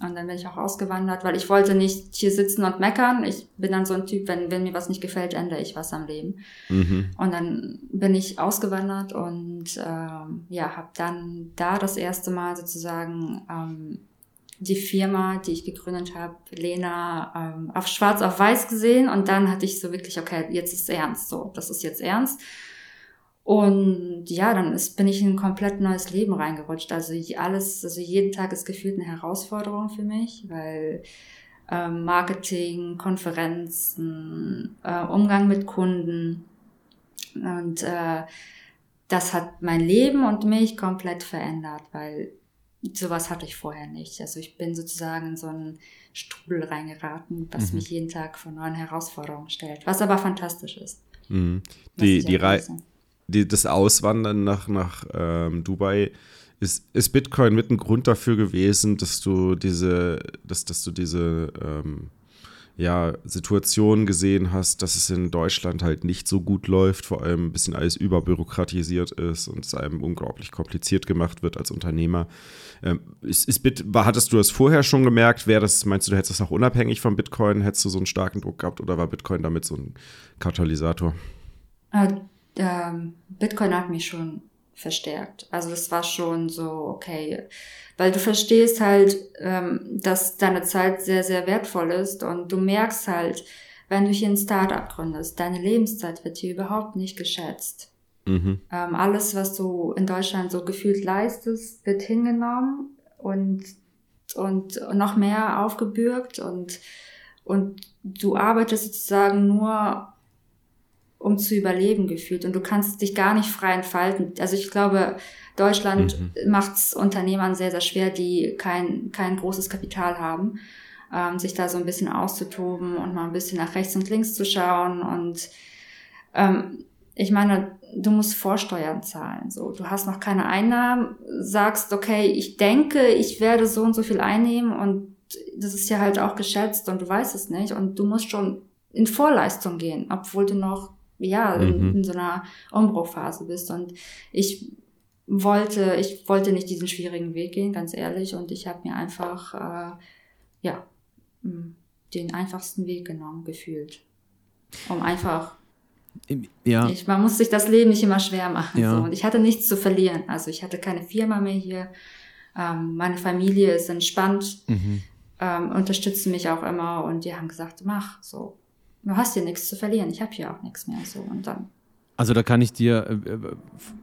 Und dann bin ich auch ausgewandert, weil ich wollte nicht hier sitzen und meckern. Ich bin dann so ein Typ, wenn, wenn mir was nicht gefällt, ändere ich was am Leben. Mhm. Und dann bin ich ausgewandert und ähm, ja, habe dann da das erste Mal sozusagen ähm, die Firma, die ich gegründet habe, Lena, ähm, auf schwarz auf weiß gesehen. Und dann hatte ich so wirklich, okay, jetzt ist ernst. So, das ist jetzt ernst. Und ja, dann ist, bin ich in ein komplett neues Leben reingerutscht. Also alles, also jeden Tag ist gefühlt eine Herausforderung für mich, weil ähm, Marketing, Konferenzen, äh, Umgang mit Kunden und äh, das hat mein Leben und mich komplett verändert, weil sowas hatte ich vorher nicht. Also ich bin sozusagen in so einen Strudel reingeraten, was mhm. mich jeden Tag vor neuen Herausforderungen stellt, was aber fantastisch ist. Mhm. Die, die, Rei die, das Auswandern nach, nach ähm, Dubai, ist, ist Bitcoin mit ein Grund dafür gewesen, dass du diese, dass, dass du diese ähm, ja, Situation gesehen hast, dass es in Deutschland halt nicht so gut läuft, vor allem ein bisschen alles überbürokratisiert ist und es einem unglaublich kompliziert gemacht wird als Unternehmer. Ähm, ist, ist Bit, war, hattest du das vorher schon gemerkt? Wäre das, meinst du, du hättest das auch unabhängig von Bitcoin, hättest du so einen starken Druck gehabt oder war Bitcoin damit so ein Katalysator? Äh, ähm, Bitcoin hat mich schon verstärkt. Also das war schon so, okay, weil du verstehst halt, ähm, dass deine Zeit sehr, sehr wertvoll ist und du merkst halt, wenn du hier ein Startup gründest, deine Lebenszeit wird hier überhaupt nicht geschätzt. Mhm. Ähm, alles, was du in Deutschland so gefühlt leistest, wird hingenommen und, und noch mehr aufgebürgt und, und du arbeitest sozusagen nur um zu überleben gefühlt. Und du kannst dich gar nicht frei entfalten. Also ich glaube, Deutschland mhm. macht es Unternehmern sehr, sehr schwer, die kein, kein großes Kapital haben, ähm, sich da so ein bisschen auszutoben und mal ein bisschen nach rechts und links zu schauen. Und ähm, ich meine, du musst Vorsteuern zahlen. So, du hast noch keine Einnahmen, sagst, okay, ich denke, ich werde so und so viel einnehmen und das ist ja halt auch geschätzt und du weißt es nicht. Und du musst schon in Vorleistung gehen, obwohl du noch ja, mhm. in, in so einer Umbruchphase bist. Und ich wollte, ich wollte nicht diesen schwierigen Weg gehen, ganz ehrlich. Und ich habe mir einfach, äh, ja, den einfachsten Weg genommen, gefühlt. Um einfach. Ja. Ich, man muss sich das Leben nicht immer schwer machen. Ja. So. Und ich hatte nichts zu verlieren. Also ich hatte keine Firma mehr hier. Ähm, meine Familie ist entspannt, mhm. ähm, unterstützen mich auch immer und die haben gesagt, mach so du hast hier nichts zu verlieren, ich habe hier auch nichts mehr. So und dann. Also da kann ich dir äh, äh,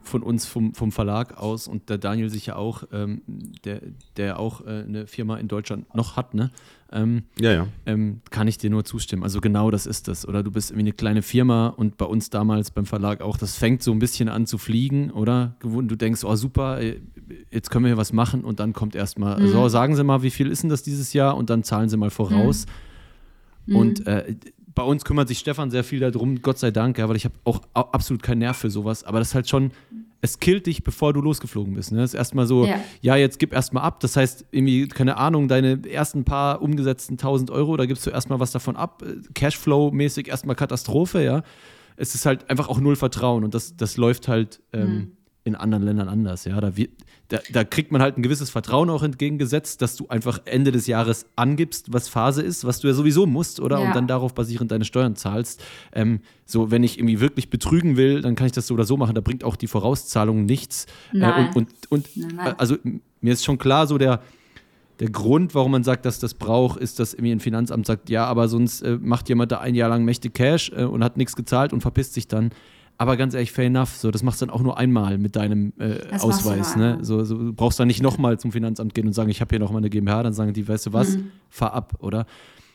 von uns vom, vom Verlag aus und der Daniel sicher auch, ähm, der, der auch äh, eine Firma in Deutschland noch hat, ne? Ähm, ja, ja. Ähm, kann ich dir nur zustimmen. Also genau das ist das. Oder du bist irgendwie eine kleine Firma und bei uns damals beim Verlag auch, das fängt so ein bisschen an zu fliegen, oder? Du denkst, oh super, äh, jetzt können wir hier was machen und dann kommt erstmal, mhm. so sagen Sie mal, wie viel ist denn das dieses Jahr und dann zahlen Sie mal voraus. Mhm. Und äh, bei uns kümmert sich Stefan sehr viel darum, Gott sei Dank, ja, weil ich habe auch absolut keinen Nerv für sowas. Aber das ist halt schon, es killt dich, bevor du losgeflogen bist. Ne? Das ist erstmal so, ja. ja, jetzt gib erstmal ab. Das heißt, irgendwie, keine Ahnung, deine ersten paar umgesetzten 1000 Euro, da gibst du erstmal was davon ab. Cashflow-mäßig erstmal Katastrophe, ja. Es ist halt einfach auch null Vertrauen und das, das läuft halt ähm, mhm. In anderen Ländern anders, ja. Da da, da, kriegt man halt ein gewisses Vertrauen auch entgegengesetzt, dass du einfach Ende des Jahres angibst, was Phase ist, was du ja sowieso musst, oder? Ja. Und dann darauf basierend deine Steuern zahlst. Ähm, so, wenn ich irgendwie wirklich betrügen will, dann kann ich das so oder so machen. Da bringt auch die Vorauszahlung nichts. Äh, und, und, und nein, nein. also mir ist schon klar, so der der Grund, warum man sagt, dass das braucht, ist, dass irgendwie ein Finanzamt sagt, ja, aber sonst äh, macht jemand da ein Jahr lang mächtig Cash äh, und hat nichts gezahlt und verpisst sich dann. Aber ganz ehrlich, fair enough. So, das machst du dann auch nur einmal mit deinem äh, Ausweis. Ne? So, so, du brauchst dann nicht nochmal zum Finanzamt gehen und sagen, ich habe hier nochmal eine GmbH. Dann sagen die, weißt du was, mhm. fahr ab, oder?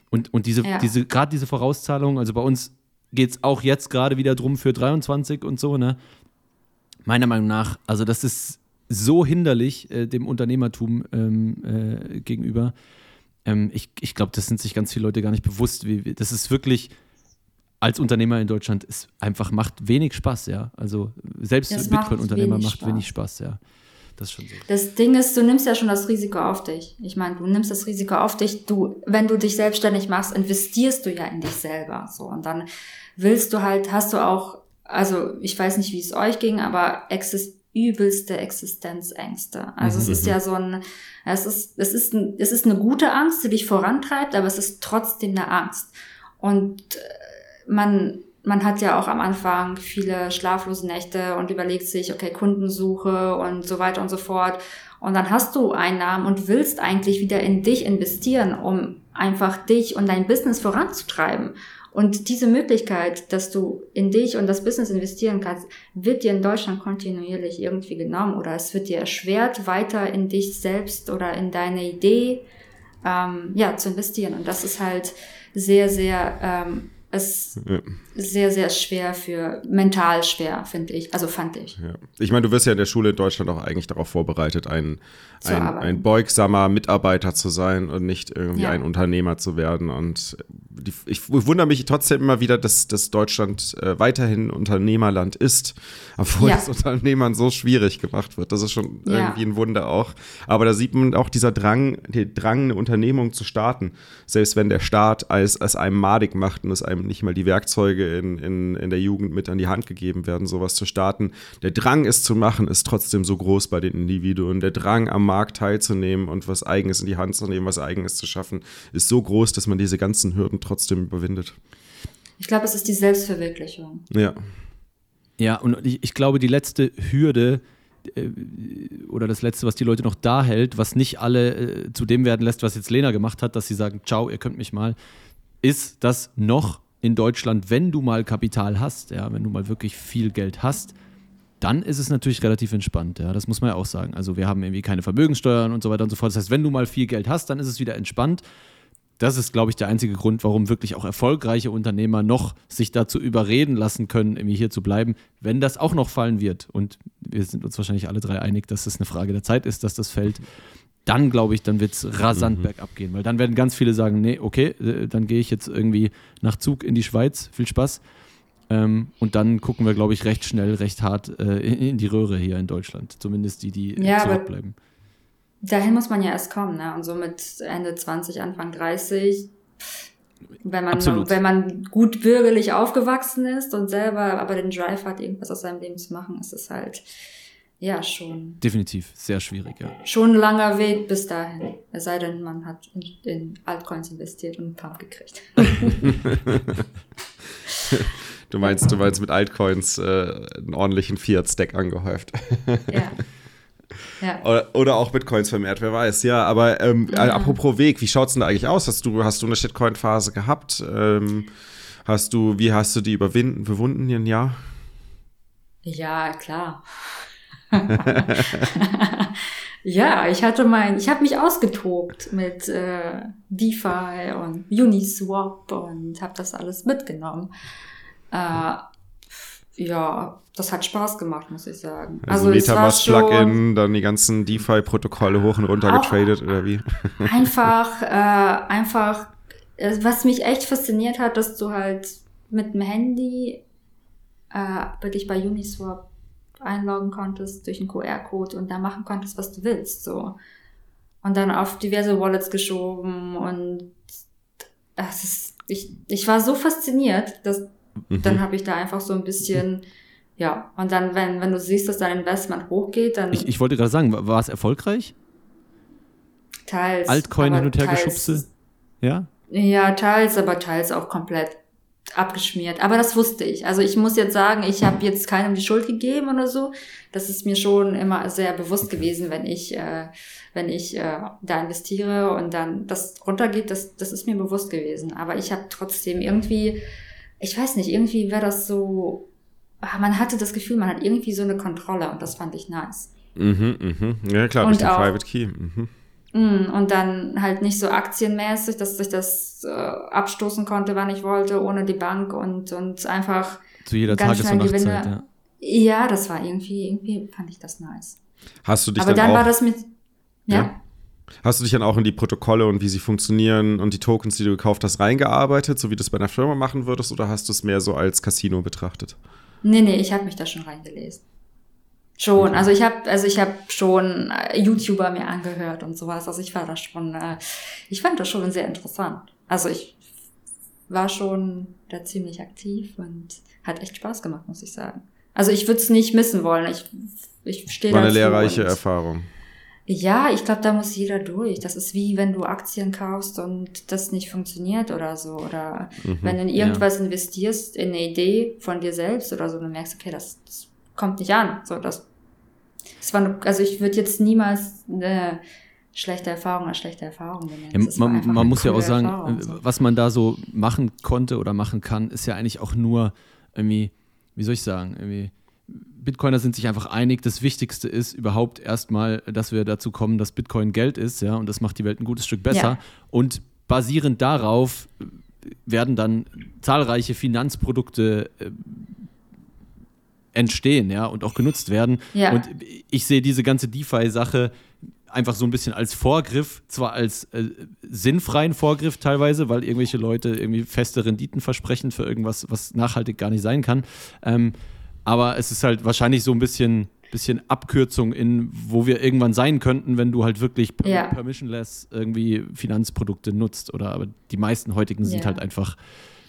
Und, und diese, ja. diese, gerade diese Vorauszahlung, also bei uns geht es auch jetzt gerade wieder drum für 23 und so, ne? Meiner Meinung nach, also das ist so hinderlich äh, dem Unternehmertum ähm, äh, gegenüber. Ähm, ich ich glaube, das sind sich ganz viele Leute gar nicht bewusst. Wie, wie, das ist wirklich als Unternehmer in Deutschland ist einfach macht wenig Spaß, ja. Also selbst Bitcoin-Unternehmer macht, macht wenig Spaß, ja. Das ist schon so. Das Ding ist, du nimmst ja schon das Risiko auf dich. Ich meine, du nimmst das Risiko auf dich. Du, wenn du dich selbstständig machst, investierst du ja in dich selber. So und dann willst du halt, hast du auch, also ich weiß nicht, wie es euch ging, aber exist übelste Existenzängste. Also mhm. es ist mhm. ja so ein, es ist, es ist, ein, es ist eine gute Angst, die dich vorantreibt, aber es ist trotzdem eine Angst. Und äh, man, man hat ja auch am Anfang viele schlaflose Nächte und überlegt sich, okay, Kundensuche und so weiter und so fort. Und dann hast du Einnahmen und willst eigentlich wieder in dich investieren, um einfach dich und dein Business voranzutreiben. Und diese Möglichkeit, dass du in dich und das Business investieren kannst, wird dir in Deutschland kontinuierlich irgendwie genommen oder es wird dir erschwert, weiter in dich selbst oder in deine Idee ähm, ja, zu investieren. Und das ist halt sehr, sehr ähm, ist ja. Sehr, sehr schwer für, mental schwer, finde ich. Also fand ich. Ja. Ich meine, du wirst ja in der Schule in Deutschland auch eigentlich darauf vorbereitet, ein, ein, ein, beugsamer Mitarbeiter zu sein und nicht irgendwie ja. ein Unternehmer zu werden. Und die, ich wundere mich trotzdem immer wieder, dass, dass Deutschland äh, weiterhin Unternehmerland ist, obwohl das Unternehmern so schwierig gemacht wird. Das ist schon irgendwie ein Wunder auch. Aber da sieht man auch dieser Drang, der Drang, eine Unternehmung zu starten. Selbst wenn der Staat als, als einem madig macht und es einem nicht mal die Werkzeuge in, in, in der Jugend mit an die Hand gegeben werden, sowas zu starten. Der Drang, es zu machen, ist trotzdem so groß bei den Individuen. Der Drang, am Markt teilzunehmen und was Eigenes in die Hand zu nehmen, was Eigenes zu schaffen, ist so groß, dass man diese ganzen Hürden trotzdem überwindet. Ich glaube, es ist die Selbstverwirklichung. Ja. Ja, und ich, ich glaube, die letzte Hürde, äh, oder das Letzte, was die Leute noch da hält, was nicht alle äh, zu dem werden lässt, was jetzt Lena gemacht hat, dass sie sagen, ciao, ihr könnt mich mal, ist, dass noch in Deutschland, wenn du mal Kapital hast, ja, wenn du mal wirklich viel Geld hast, dann ist es natürlich relativ entspannt. Ja, das muss man ja auch sagen. Also wir haben irgendwie keine Vermögenssteuern und so weiter und so fort. Das heißt, wenn du mal viel Geld hast, dann ist es wieder entspannt. Das ist, glaube ich, der einzige Grund, warum wirklich auch erfolgreiche Unternehmer noch sich dazu überreden lassen können, irgendwie hier zu bleiben, wenn das auch noch fallen wird. Und wir sind uns wahrscheinlich alle drei einig, dass es eine Frage der Zeit ist, dass das fällt dann glaube ich, dann wird es rasant mhm. bergab gehen, weil dann werden ganz viele sagen, nee, okay, äh, dann gehe ich jetzt irgendwie nach Zug in die Schweiz, viel Spaß. Ähm, und dann gucken wir, glaube ich, recht schnell, recht hart äh, in, die Röhre hier in Deutschland. Zumindest die, die ja, zurückbleiben. dahin muss man ja erst kommen, ne? Und so mit Ende 20, Anfang 30, wenn man, wenn man gut bürgerlich aufgewachsen ist und selber aber den Drive hat, irgendwas aus seinem Leben zu machen, ist es halt ja, schon. Definitiv, sehr schwierig, ja. Schon ein langer Weg bis dahin. Es sei denn, man hat in, in Altcoins investiert und einen Pump gekriegt. [LAUGHS] du meinst, du meinst mit Altcoins äh, einen ordentlichen Fiat-Stack angehäuft. ja. [LAUGHS] Ja. Oder, oder, auch Bitcoins vermehrt, wer weiß. Ja, aber ähm, ja. apropos Weg, wie schaut es denn da eigentlich aus? Hast du, hast du eine Shitcoin-Phase gehabt? Ähm, hast du, wie hast du die überwinden, bewunden in ein Jahr? Ja, klar. [LAUGHS] ja, ich hatte mein, ich habe mich ausgetobt mit äh, DeFi und Uniswap und habe das alles mitgenommen. Äh, ja, das hat Spaß gemacht, muss ich sagen. Also, also Metamask-Plugin, dann die ganzen DeFi-Protokolle hoch und runter getradet oder wie? [LAUGHS] einfach, äh, einfach, äh, was mich echt fasziniert hat, dass du halt mit dem Handy äh, wirklich bei Uniswap einloggen konntest durch einen QR-Code und da machen konntest, was du willst, so. Und dann auf diverse Wallets geschoben und das ist, ich, ich war so fasziniert, dass mhm. dann habe ich da einfach so ein bisschen, ja, und dann, wenn, wenn du siehst, dass dein Investment hochgeht, dann. Ich, ich wollte gerade sagen, war es erfolgreich? Teils. Altcoin hin und her geschubse? Ja? Ja, teils, aber teils auch komplett abgeschmiert. Aber das wusste ich. Also ich muss jetzt sagen, ich habe jetzt keinem die Schuld gegeben oder so. Das ist mir schon immer sehr bewusst gewesen, wenn ich, äh, wenn ich äh, da investiere und dann das runtergeht, das, das ist mir bewusst gewesen. Aber ich habe trotzdem irgendwie, ich weiß nicht, irgendwie wäre das so, ah, man hatte das Gefühl, man hat irgendwie so eine Kontrolle und das fand ich nice. Mhm, mhm. Ja, klar, durch den Private Key. Mhm. Mm, und dann halt nicht so aktienmäßig, dass ich das äh, abstoßen konnte, wann ich wollte, ohne die Bank und, und einfach zu jeder ganz Tages- und Nachtzeit, ja. ja, das war irgendwie, irgendwie fand ich das nice. Hast du dich Aber dann, dann auch, war das mit, ja? ja? Hast du dich dann auch in die Protokolle und wie sie funktionieren und die Tokens, die du gekauft hast, reingearbeitet, so wie du es bei einer Firma machen würdest, oder hast du es mehr so als Casino betrachtet? Nee, nee, ich habe mich da schon reingelesen. Schon, also ich habe also ich habe schon äh, YouTuber mir angehört und sowas, also ich war da schon äh, ich fand das schon sehr interessant. Also ich war schon da ziemlich aktiv und hat echt Spaß gemacht, muss ich sagen. Also ich würde es nicht missen wollen. Ich ich stehe War eine lehrreiche Erfahrung. Ja, ich glaube, da muss jeder durch. Das ist wie wenn du Aktien kaufst und das nicht funktioniert oder so. Oder mhm, wenn du in irgendwas ja. investierst, in eine Idee von dir selbst oder so, dann merkst du, okay, das, das kommt nicht an. So, das, das war, eine, also ich würde jetzt niemals eine schlechte Erfahrung als schlechte Erfahrung benennen. Ja, man, man muss ja auch sagen, so. was man da so machen konnte oder machen kann, ist ja eigentlich auch nur irgendwie, wie soll ich sagen, irgendwie Bitcoiner sind sich einfach einig, das Wichtigste ist überhaupt erstmal, dass wir dazu kommen, dass Bitcoin Geld ist, ja, und das macht die Welt ein gutes Stück besser. Ja. Und basierend darauf werden dann zahlreiche Finanzprodukte äh, entstehen, ja, und auch genutzt werden. Ja. Und ich sehe diese ganze DeFi-Sache einfach so ein bisschen als Vorgriff, zwar als äh, sinnfreien Vorgriff teilweise, weil irgendwelche Leute irgendwie feste Renditen versprechen für irgendwas, was nachhaltig gar nicht sein kann. Ähm, aber es ist halt wahrscheinlich so ein bisschen, bisschen Abkürzung in, wo wir irgendwann sein könnten, wenn du halt wirklich ja. permissionless irgendwie Finanzprodukte nutzt. Oder aber die meisten heutigen ja. sind halt einfach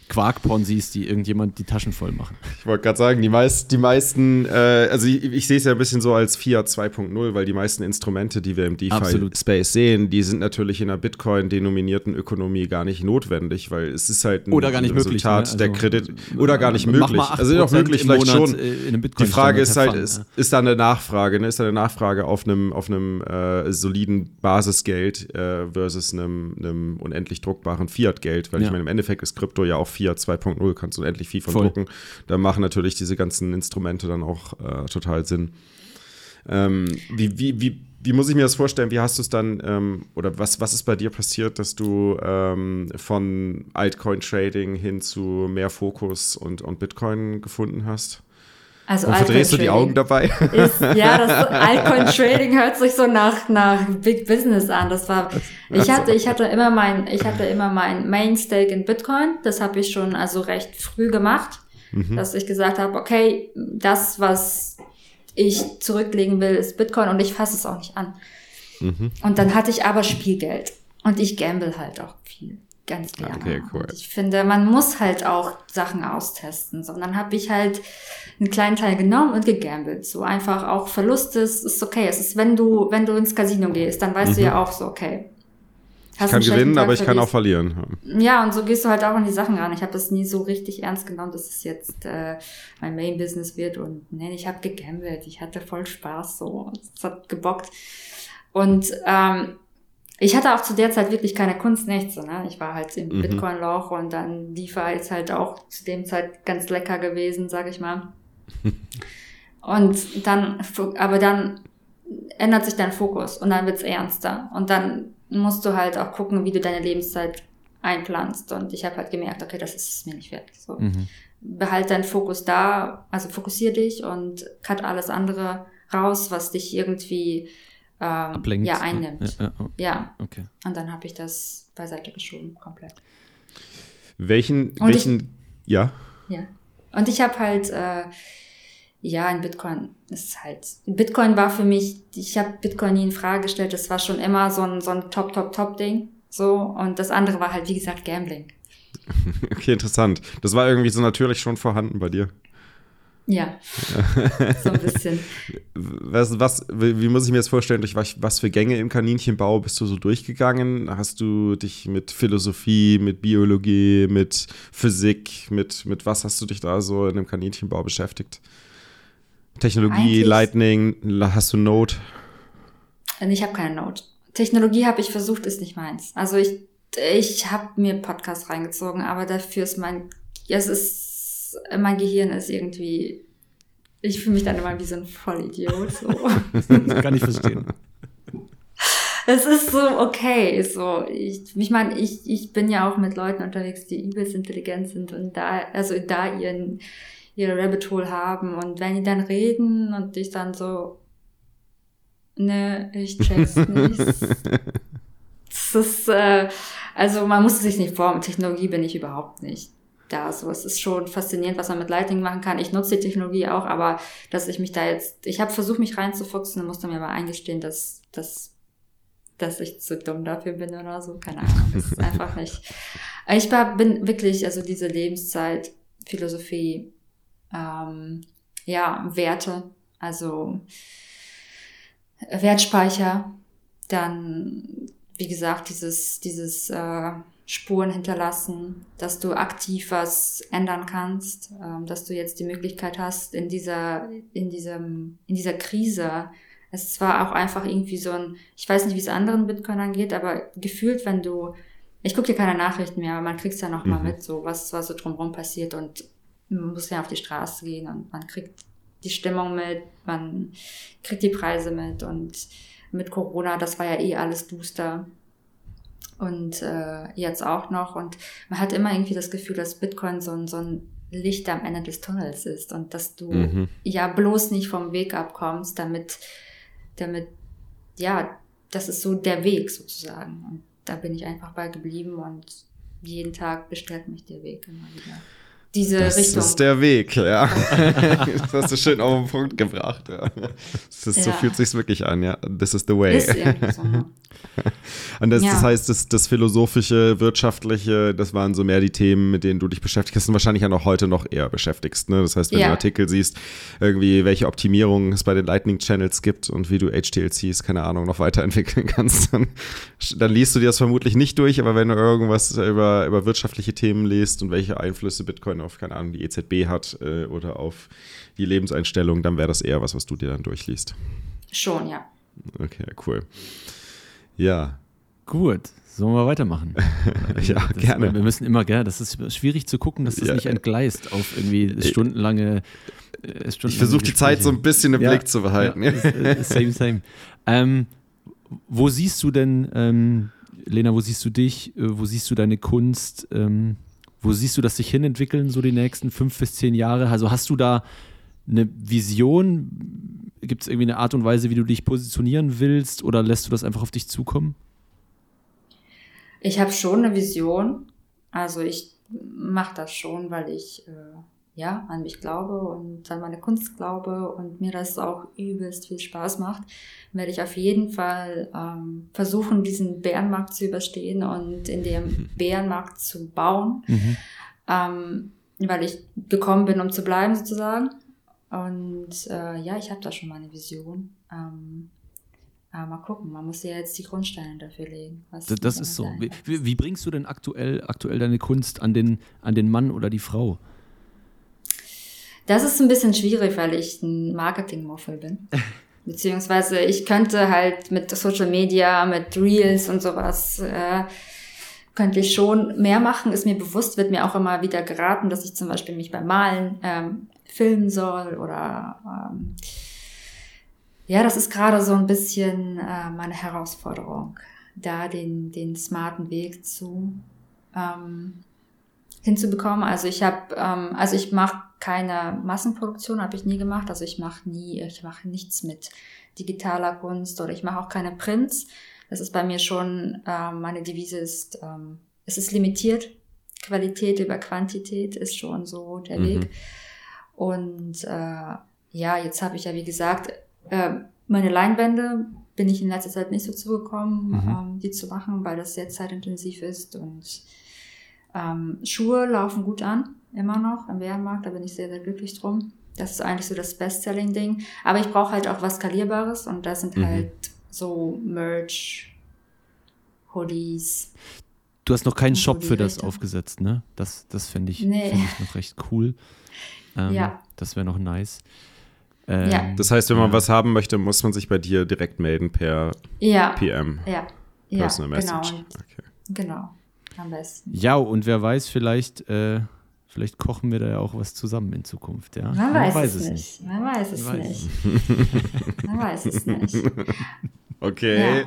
Quark-Ponzis, die irgendjemand die Taschen voll machen. Ich wollte gerade sagen, die, meist, die meisten, äh, also ich, ich sehe es ja ein bisschen so als Fiat 2.0, weil die meisten Instrumente, die wir im DeFi-Space sehen, die sind natürlich in einer Bitcoin-denominierten Ökonomie gar nicht notwendig, weil es ist halt ein oder gar nicht Resultat möglich, ne? also, der Kredit oder gar nicht möglich. Also auch möglich vielleicht schon. die Frage ist halt, ist, ist da eine Nachfrage, ne? ist da eine Nachfrage auf einem auf einem äh, soliden Basisgeld äh, versus einem, einem unendlich druckbaren Fiat-Geld, weil ja. ich meine, im Endeffekt ist Krypto ja auch Fiat 2.0 kannst du unendlich viel von Voll. drucken. Da machen natürlich diese ganzen Instrumente dann auch äh, total Sinn. Ähm, wie, wie, wie, wie muss ich mir das vorstellen? Wie hast du es dann, ähm, oder was, was ist bei dir passiert, dass du ähm, von Altcoin-Trading hin zu mehr Fokus und, und Bitcoin gefunden hast? Also und verdrehst du die Augen dabei? Ist, ja, das [LAUGHS] Altcoin Trading hört sich so nach, nach Big Business an. Das war, ich hatte, ich hatte immer mein, ich hatte immer mein Main Stake in Bitcoin. Das habe ich schon also recht früh gemacht, mhm. dass ich gesagt habe, okay, das, was ich zurücklegen will, ist Bitcoin und ich fasse es auch nicht an. Mhm. Und dann hatte ich aber Spielgeld und ich gamble halt auch viel ganz gerne. Okay, cool. Und ich finde, man muss halt auch Sachen austesten. So, und dann habe ich halt einen kleinen Teil genommen und gegambelt. So einfach auch Verluste ist okay. Es ist, wenn du, wenn du ins Casino gehst, dann weißt mhm. du ja auch so, okay. ich kann gewinnen, aber ich kann auch verlieren. Ja, und so gehst du halt auch in die Sachen ran. Ich habe das nie so richtig ernst genommen, dass es jetzt äh, mein Main-Business wird. Und nee, ich habe gegambelt. Ich hatte voll Spaß so. Es hat gebockt. Und ähm, ich hatte auch zu der Zeit wirklich keine Kunst, nichts. So, ne? Ich war halt im mhm. Bitcoin-Loch und dann DeFi ist halt auch zu dem Zeit ganz lecker gewesen, sag ich mal. [LAUGHS] und dann, aber dann ändert sich dein Fokus und dann wird's ernster. Und dann musst du halt auch gucken, wie du deine Lebenszeit einplanst. Und ich habe halt gemerkt, okay, das ist es mir nicht wert. So. Mhm. Behalt deinen Fokus da, also fokussier dich und cut alles andere raus, was dich irgendwie ähm, Ablenkt. ja, einnimmt. Ja, ja, oh. ja. Okay. Und dann habe ich das beiseite geschoben, komplett. Welchen, und welchen, ich, ja? Ja. Und ich habe halt, äh, ja, in Bitcoin ist halt, Bitcoin war für mich, ich habe Bitcoin nie in Frage gestellt, das war schon immer so ein, so ein Top, Top, Top-Ding. So, und das andere war halt, wie gesagt, Gambling. [LAUGHS] Okay, interessant. Das war irgendwie so natürlich schon vorhanden bei dir. Ja, [LAUGHS] so ein bisschen. Was, was, wie muss ich mir das vorstellen, durch was, was für Gänge im Kaninchenbau bist du so durchgegangen? Hast du dich mit Philosophie, mit Biologie, mit Physik, mit, mit was hast du dich da so in dem Kaninchenbau beschäftigt? Technologie, Eigentlich, Lightning, hast du Node? Ich habe keine Node. Technologie habe ich versucht, ist nicht meins. Also ich, ich habe mir Podcasts reingezogen, aber dafür ist mein, es ist mein Gehirn ist irgendwie, ich fühle mich dann immer wie so ein Vollidiot. So. das kann ich verstehen. Es ist so okay. So, ich, ich meine, ich, ich bin ja auch mit Leuten unterwegs, die übelst intelligent sind und da, also da ihren, ihre Rabbit Hole haben. Und wenn die dann reden und ich dann so, ne, ich check's nicht. [LAUGHS] das ist, äh, also man muss es sich nicht vor, mit Technologie bin ich überhaupt nicht da. So, es ist schon faszinierend, was man mit Lighting machen kann. Ich nutze die Technologie auch, aber dass ich mich da jetzt, ich habe versucht, mich reinzufuchsen, musste mir aber eingestehen, dass, dass, dass ich zu dumm dafür bin oder so. Keine Ahnung. Das ist einfach nicht. Ich war, bin wirklich, also diese Lebenszeit, Philosophie, ähm, ja, Werte, also Wertspeicher, dann, wie gesagt, dieses, dieses äh, Spuren hinterlassen, dass du aktiv was ändern kannst, ähm, dass du jetzt die Möglichkeit hast, in dieser, in diesem, in dieser Krise, es war auch einfach irgendwie so ein, ich weiß nicht, wie es anderen Bitcoinern geht, aber gefühlt, wenn du, ich gucke dir keine Nachrichten mehr, aber man kriegt ja noch mhm. mal mit, so was, was so drumherum passiert und man muss ja auf die Straße gehen und man kriegt die Stimmung mit, man kriegt die Preise mit und mit Corona, das war ja eh alles duster und äh, jetzt auch noch. Und man hat immer irgendwie das Gefühl, dass Bitcoin so ein, so ein Licht am Ende des Tunnels ist und dass du mhm. ja bloß nicht vom Weg abkommst, damit, damit, ja, das ist so der Weg sozusagen. Und da bin ich einfach bei geblieben und jeden Tag bestellt mich der Weg immer wieder diese das Richtung. Das ist der Weg, ja. [LAUGHS] das hast du schön auf den Punkt gebracht. Ja. Ist, ja. So fühlt sich wirklich an, ja. This is the way. Ist so, ne? [LAUGHS] Und das, ja. das heißt, das, das, philosophische, wirtschaftliche, das waren so mehr die Themen, mit denen du dich beschäftigt hast und wahrscheinlich ja noch heute noch eher beschäftigst. Ne? Das heißt, wenn ja. du Artikel siehst, irgendwie welche Optimierungen es bei den Lightning Channels gibt und wie du HTLCs, keine Ahnung, noch weiterentwickeln [LAUGHS] kannst, dann, dann liest du dir das vermutlich nicht durch, aber wenn du irgendwas über, über wirtschaftliche Themen liest und welche Einflüsse Bitcoin auf, keine Ahnung, die EZB hat äh, oder auf die Lebenseinstellung, dann wäre das eher was, was du dir dann durchliest. Schon, ja. Okay, cool. Ja. Gut, sollen wir weitermachen? [LAUGHS] ja, das, gerne. Wir müssen immer gerne, das ist schwierig zu gucken, dass das ja. nicht entgleist auf irgendwie äh, stundenlange. Äh, stundenlange ich versuche die Zeit so ein bisschen im ja, Blick zu behalten. Ja, äh, same, same. Ähm, wo siehst du denn, ähm, Lena, wo siehst du dich, wo siehst du deine Kunst, ähm, wo siehst du das sich hinentwickeln, so die nächsten fünf bis zehn Jahre? Also hast du da eine Vision? Gibt es irgendwie eine Art und Weise, wie du dich positionieren willst oder lässt du das einfach auf dich zukommen? Ich habe schon eine Vision. Also ich mache das schon, weil ich äh, ja an mich glaube und an meine Kunst glaube und mir das auch übelst viel Spaß macht, werde ich auf jeden Fall ähm, versuchen, diesen Bärenmarkt zu überstehen und in dem [LAUGHS] Bärenmarkt zu bauen, mhm. ähm, weil ich gekommen bin, um zu bleiben sozusagen. Und äh, ja, ich habe da schon mal eine Vision. Ähm, aber mal gucken, man muss ja jetzt die Grundsteine dafür legen. das, das ist so. Wie, wie, bringst du denn aktuell, aktuell deine Kunst an den, an den Mann oder die Frau? Das ist ein bisschen schwierig, weil ich ein Marketingmuffel bin. [LAUGHS] Beziehungsweise ich könnte halt mit Social Media, mit Reels und sowas, äh, könnte ich schon mehr machen. Ist mir bewusst, wird mir auch immer wieder geraten, dass ich zum Beispiel mich beim Malen ähm, filmen soll oder ähm, ja, das ist gerade so ein bisschen äh, meine Herausforderung, da den, den smarten Weg zu ähm, hinzubekommen. Also ich habe, ähm, also ich mache keine Massenproduktion, habe ich nie gemacht. Also ich mache nie, ich mache nichts mit digitaler Kunst oder ich mache auch keine Prints. Das ist bei mir schon, ähm, meine Devise ist, ähm, es ist limitiert. Qualität über Quantität ist schon so der mhm. Weg. Und äh, ja, jetzt habe ich ja, wie gesagt, äh, meine Leinwände bin ich in letzter Zeit nicht so zugekommen, mhm. ähm, die zu machen, weil das sehr zeitintensiv ist. Und ähm, Schuhe laufen gut an. immer noch im Bärenmarkt, da bin ich sehr, sehr glücklich drum. Das ist eigentlich so das Best-Selling-Ding. Aber ich brauche halt auch was Skalierbares und da sind mhm. halt so Merch, Hoodies. Du hast noch keinen Shop für das aufgesetzt, ne? Das, das finde ich, nee. find ich noch recht cool. Ähm, ja. Das wäre noch nice. Ähm, ja. Das heißt, wenn man ja. was haben möchte, muss man sich bei dir direkt melden per ja. PM. Ja. Personal ja, Message. Genau. Okay. genau. Am besten. Ja, und wer weiß, vielleicht, äh, vielleicht kochen wir da ja auch was zusammen in Zukunft. Ja? Man, man weiß, weiß, es nicht. Man weiß es Man nicht. man weiß es nicht. [LAUGHS] Okay.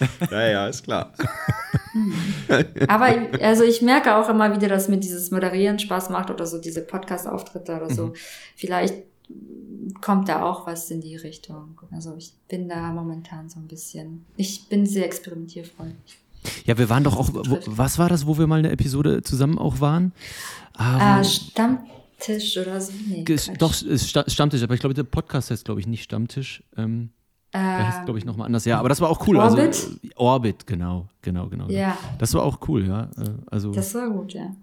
Ja, ja, ja ist klar. Aber also ich merke auch immer wieder, dass mir dieses Moderieren Spaß macht oder so diese Podcast-Auftritte oder so. Mhm. Vielleicht kommt da auch was in die Richtung. Also ich bin da momentan so ein bisschen, ich bin sehr experimentierfreudig. Ja, wir waren doch auch, wo, was war das, wo wir mal eine Episode zusammen auch waren? Ah, äh, Stammtisch oder so? Nee, doch, ist Stammtisch, aber ich glaube, der Podcast heißt, glaube ich, nicht Stammtisch. Ähm, äh, der heißt, glaube ich, nochmal anders. Ja, aber das war auch cool. Orbit? Also, Orbit, genau, genau, genau. Ja. Das war auch cool, ja. Äh, also, das war gut, ja.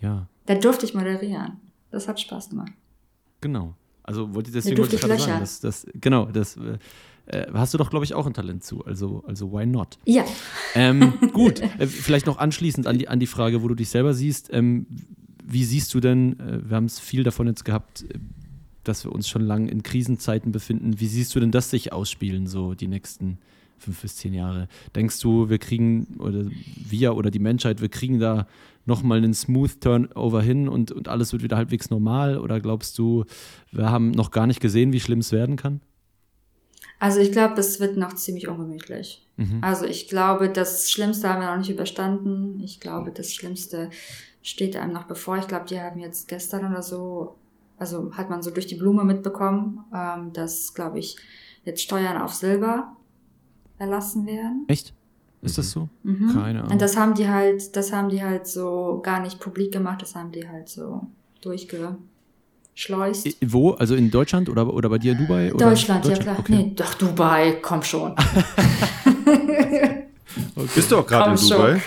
Ja. Da durfte ich moderieren. Das hat Spaß gemacht. Genau. Also wollte ich deswegen wollte ich gerade sagen, dass, das, genau, das äh, hast du doch, glaube ich, auch ein Talent zu. Also, also why not? Ja. Ähm, [LAUGHS] gut, äh, vielleicht noch anschließend an die, an die Frage, wo du dich selber siehst. Ähm, wie siehst du denn, äh, wir haben es viel davon jetzt gehabt, äh, dass wir uns schon lange in Krisenzeiten befinden. Wie siehst du denn das sich ausspielen, so die nächsten fünf bis zehn Jahre? Denkst du, wir kriegen, oder wir oder die Menschheit, wir kriegen da nochmal einen Smooth Turnover hin und, und alles wird wieder halbwegs normal? Oder glaubst du, wir haben noch gar nicht gesehen, wie schlimm es werden kann? Also ich glaube, das wird noch ziemlich ungemütlich. Mhm. Also ich glaube, das Schlimmste haben wir noch nicht überstanden. Ich glaube, das Schlimmste steht einem noch bevor. Ich glaube, die haben jetzt gestern oder so, also hat man so durch die Blume mitbekommen, ähm, dass, glaube ich, jetzt Steuern auf Silber erlassen werden. Echt? Ist das so? Mhm. Keine Ahnung. Und das haben die halt, das haben die halt so gar nicht publik gemacht, das haben die halt so durchgeschleust. Wo? Also in Deutschland oder, oder bei dir in Dubai? Oder? Deutschland, Deutschland, ja klar. Okay. Nee, doch Dubai, komm schon. [LAUGHS] okay. Bist du auch gerade in Dubai?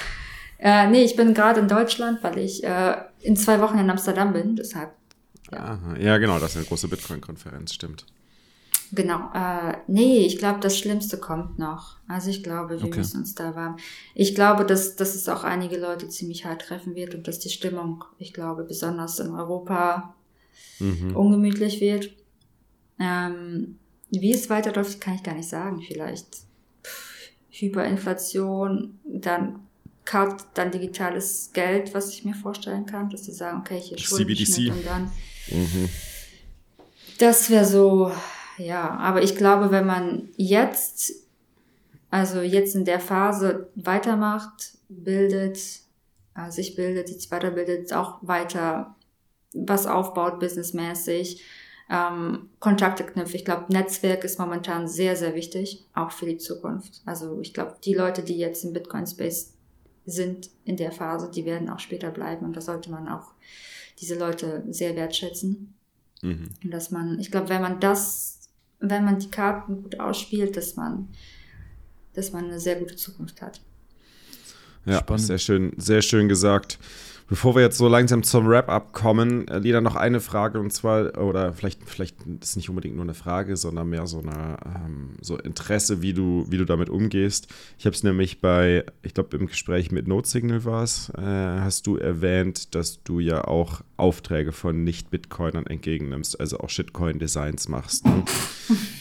Äh, nee, ich bin gerade in Deutschland, weil ich äh, in zwei Wochen in Amsterdam bin, deshalb. Ja, Aha. ja genau, das ist eine große Bitcoin-Konferenz, stimmt. Genau. Äh, nee, ich glaube, das Schlimmste kommt noch. Also ich glaube, wir okay. müssen uns da warm. Ich glaube, dass, dass es auch einige Leute ziemlich hart treffen wird und dass die Stimmung, ich glaube, besonders in Europa mhm. ungemütlich wird. Ähm, wie es weiterläuft, kann ich gar nicht sagen. Vielleicht Hyperinflation, dann Card, dann digitales Geld, was ich mir vorstellen kann, dass sie sagen, okay, hier CBDC. und dann. Mhm. Das wäre so ja, aber ich glaube, wenn man jetzt, also jetzt in der Phase weitermacht, bildet, äh, sich bildet, sich weiterbildet, auch weiter was aufbaut, businessmäßig, ähm, Kontakte knüpft. Ich glaube, Netzwerk ist momentan sehr, sehr wichtig, auch für die Zukunft. Also ich glaube, die Leute, die jetzt im Bitcoin-Space sind in der Phase, die werden auch später bleiben und da sollte man auch diese Leute sehr wertschätzen. Mhm. Und dass man, ich glaube, wenn man das wenn man die Karten gut ausspielt, dass man, dass man eine sehr gute Zukunft hat. Ja, Spannend. sehr schön, sehr schön gesagt. Bevor wir jetzt so langsam zum Wrap-up kommen, äh, Lina, noch eine Frage und zwar, oder vielleicht, vielleicht ist es nicht unbedingt nur eine Frage, sondern mehr so eine ähm, so Interesse, wie du, wie du damit umgehst. Ich habe es nämlich bei, ich glaube, im Gespräch mit Notsignal war es, äh, hast du erwähnt, dass du ja auch Aufträge von Nicht-Bitcoinern entgegennimmst, also auch Shitcoin-Designs machst. Ne? [LAUGHS]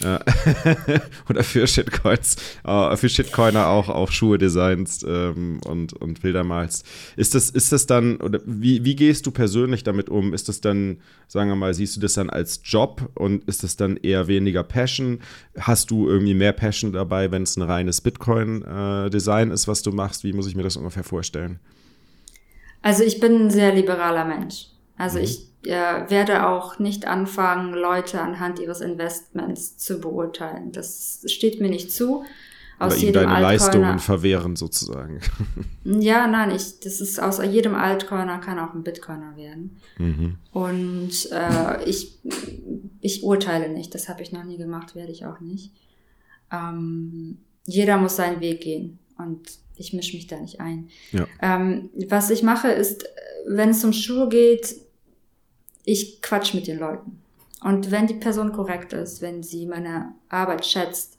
[LAUGHS] oder für Shitcoins, äh, für Shitcoiner auch, auch Schuhe designst ähm, und, und Bilder malst. Ist das, ist das dann oder wie, wie gehst du persönlich damit um? Ist das dann, sagen wir mal, siehst du das dann als Job und ist das dann eher weniger Passion? Hast du irgendwie mehr Passion dabei, wenn es ein reines Bitcoin-Design äh, ist, was du machst? Wie muss ich mir das ungefähr vorstellen? Also ich bin ein sehr liberaler Mensch. Also mhm. ich äh, werde auch nicht anfangen, Leute anhand ihres Investments zu beurteilen. Das steht mir nicht zu aus Oder ihm deine Altcoiner. Leistungen verwehren sozusagen. [LAUGHS] Ja, nein, ich, das ist aus jedem Altcoiner kann auch ein Bitcoiner werden. Mhm. Und äh, ich, ich urteile nicht, das habe ich noch nie gemacht, werde ich auch nicht. Ähm, jeder muss seinen Weg gehen und ich mische mich da nicht ein. Ja. Ähm, was ich mache ist, wenn es um Schuhe geht, ich quatsch mit den Leuten. Und wenn die Person korrekt ist, wenn sie meine Arbeit schätzt,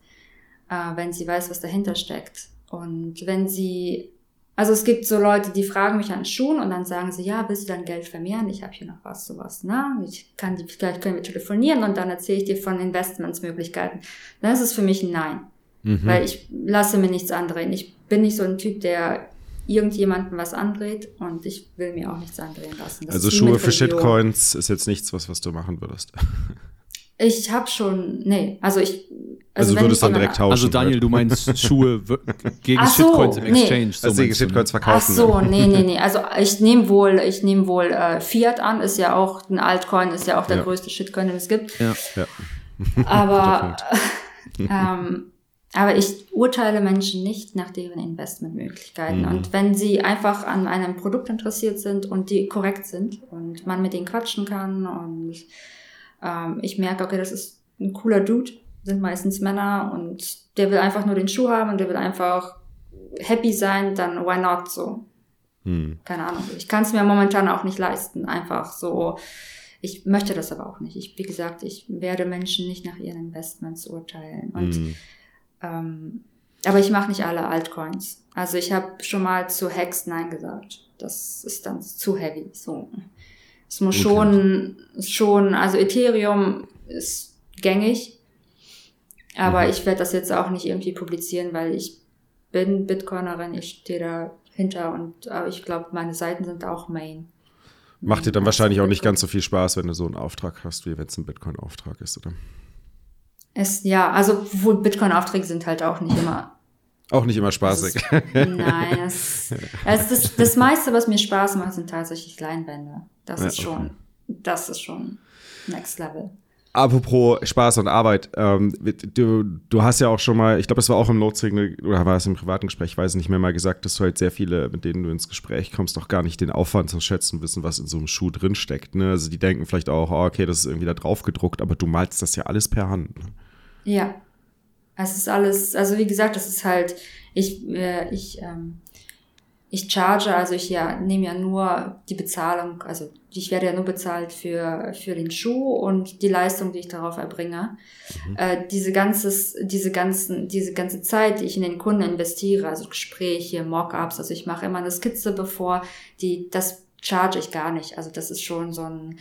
äh, wenn sie weiß, was dahinter steckt und wenn sie also es gibt so Leute, die fragen mich an Schuhen und dann sagen sie, ja, willst du dein Geld vermehren? Ich habe hier noch was, sowas. Ne? Ich kann die, vielleicht können wir telefonieren und dann erzähle ich dir von Investmentsmöglichkeiten. Dann ist es für mich ein Nein. Mhm. Weil ich lasse mir nichts andrehen. Ich bin nicht so ein Typ, der irgendjemanden was andreht und ich will mir auch nichts andrehen lassen. Das also Schuhe für Shitcoins ist jetzt nichts, was, was du machen würdest. [LAUGHS] Ich habe schon, nee, also ich. Also, also würdest dann direkt tauschen. Also Daniel, du meinst [LAUGHS] Schuhe gegen so, Shitcoins im Exchange. Nee. So also gegen Shitcoins verkaufen. Ach so, nee, nee, nee. [LAUGHS] Also ich nehme wohl, ich nehme wohl äh, Fiat an, ist ja auch ein Altcoin, ist ja auch der ja. größte Shitcoin, den es gibt. Ja. ja. [LAUGHS] Aber, ähm, aber ich urteile Menschen nicht nach deren Investmentmöglichkeiten. Mhm. Und wenn sie einfach an einem Produkt interessiert sind und die korrekt sind und man mit denen quatschen kann und ähm, ich merke, okay, das ist ein cooler Dude, sind meistens Männer und der will einfach nur den Schuh haben und der will einfach happy sein, dann why not so? Hm. Keine Ahnung. Ich kann es mir momentan auch nicht leisten, einfach so. Ich möchte das aber auch nicht. Ich, wie gesagt, ich werde Menschen nicht nach ihren Investments urteilen. Und hm. ähm, aber ich mache nicht alle Altcoins. Also ich habe schon mal zu Hex Nein gesagt. Das ist dann zu heavy. So. Es muss okay. schon, schon, also Ethereum ist gängig, aber mhm. ich werde das jetzt auch nicht irgendwie publizieren, weil ich bin Bitcoinerin, ich stehe dahinter und aber ich glaube, meine Seiten sind auch Main. Macht dir dann wahrscheinlich auch nicht ganz so viel Spaß, wenn du so einen Auftrag hast, wie wenn es ein Bitcoin-Auftrag ist, oder? Es, ja, also wohl Bitcoin-Aufträge sind halt auch nicht immer auch nicht immer spaßig. Ist, nein, das, das, das, das meiste, was mir Spaß macht, sind tatsächlich Leinwände. Das ja, ist schon, okay. das ist schon Next Level. Apropos Spaß und Arbeit, ähm, du, du hast ja auch schon mal, ich glaube, das war auch im Notsignal oder war es im privaten Gespräch, ich weiß nicht mehr mal gesagt, dass du halt sehr viele, mit denen du ins Gespräch kommst, doch gar nicht den Aufwand zu schätzen wissen, was in so einem Schuh drinsteckt. Ne? Also die denken vielleicht auch, oh, okay, das ist irgendwie da drauf gedruckt, aber du malst das ja alles per Hand. Ne? Ja, es ist alles, also wie gesagt, das ist halt, ich, äh, ich, ähm, ich charge, also ich ja, nehme ja nur die Bezahlung, also ich werde ja nur bezahlt für, für den Schuh und die Leistung, die ich darauf erbringe. Mhm. Äh, diese ganzes, diese ganzen, diese ganze Zeit, die ich in den Kunden investiere, also Gespräche, Mockups, also ich mache immer eine Skizze bevor, die, das charge ich gar nicht. Also das ist schon so ein,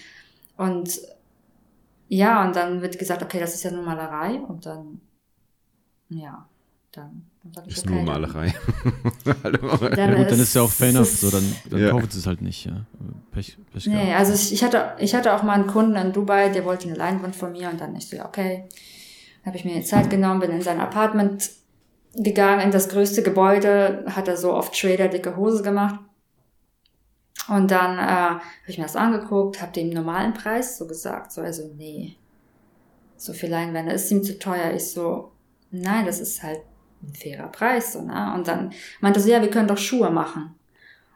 und ja, und dann wird gesagt, okay, das ist ja nur Malerei und dann ja, dann. Ist okay, nur [LAUGHS] Malerei. dann, ja, gut, dann ist ja auch fair enough, so, dann, dann ja. sie es halt nicht. Ja. Pech, Pech nee, gehabt. also ich hatte, ich hatte auch mal einen Kunden in Dubai, der wollte eine Leinwand von mir und dann ich so, ja, okay. Habe ich mir die Zeit genommen, bin in sein Apartment gegangen, in das größte Gebäude, hat er so oft Trader dicke Hose gemacht. Und dann äh, habe ich mir das angeguckt, habe dem normalen Preis so gesagt, so also nee, so viel Leinwände ist ihm zu teuer. Ich so, nein, das ist halt ein fairer Preis. So, ne? Und dann meinte sie, ja, wir können doch Schuhe machen.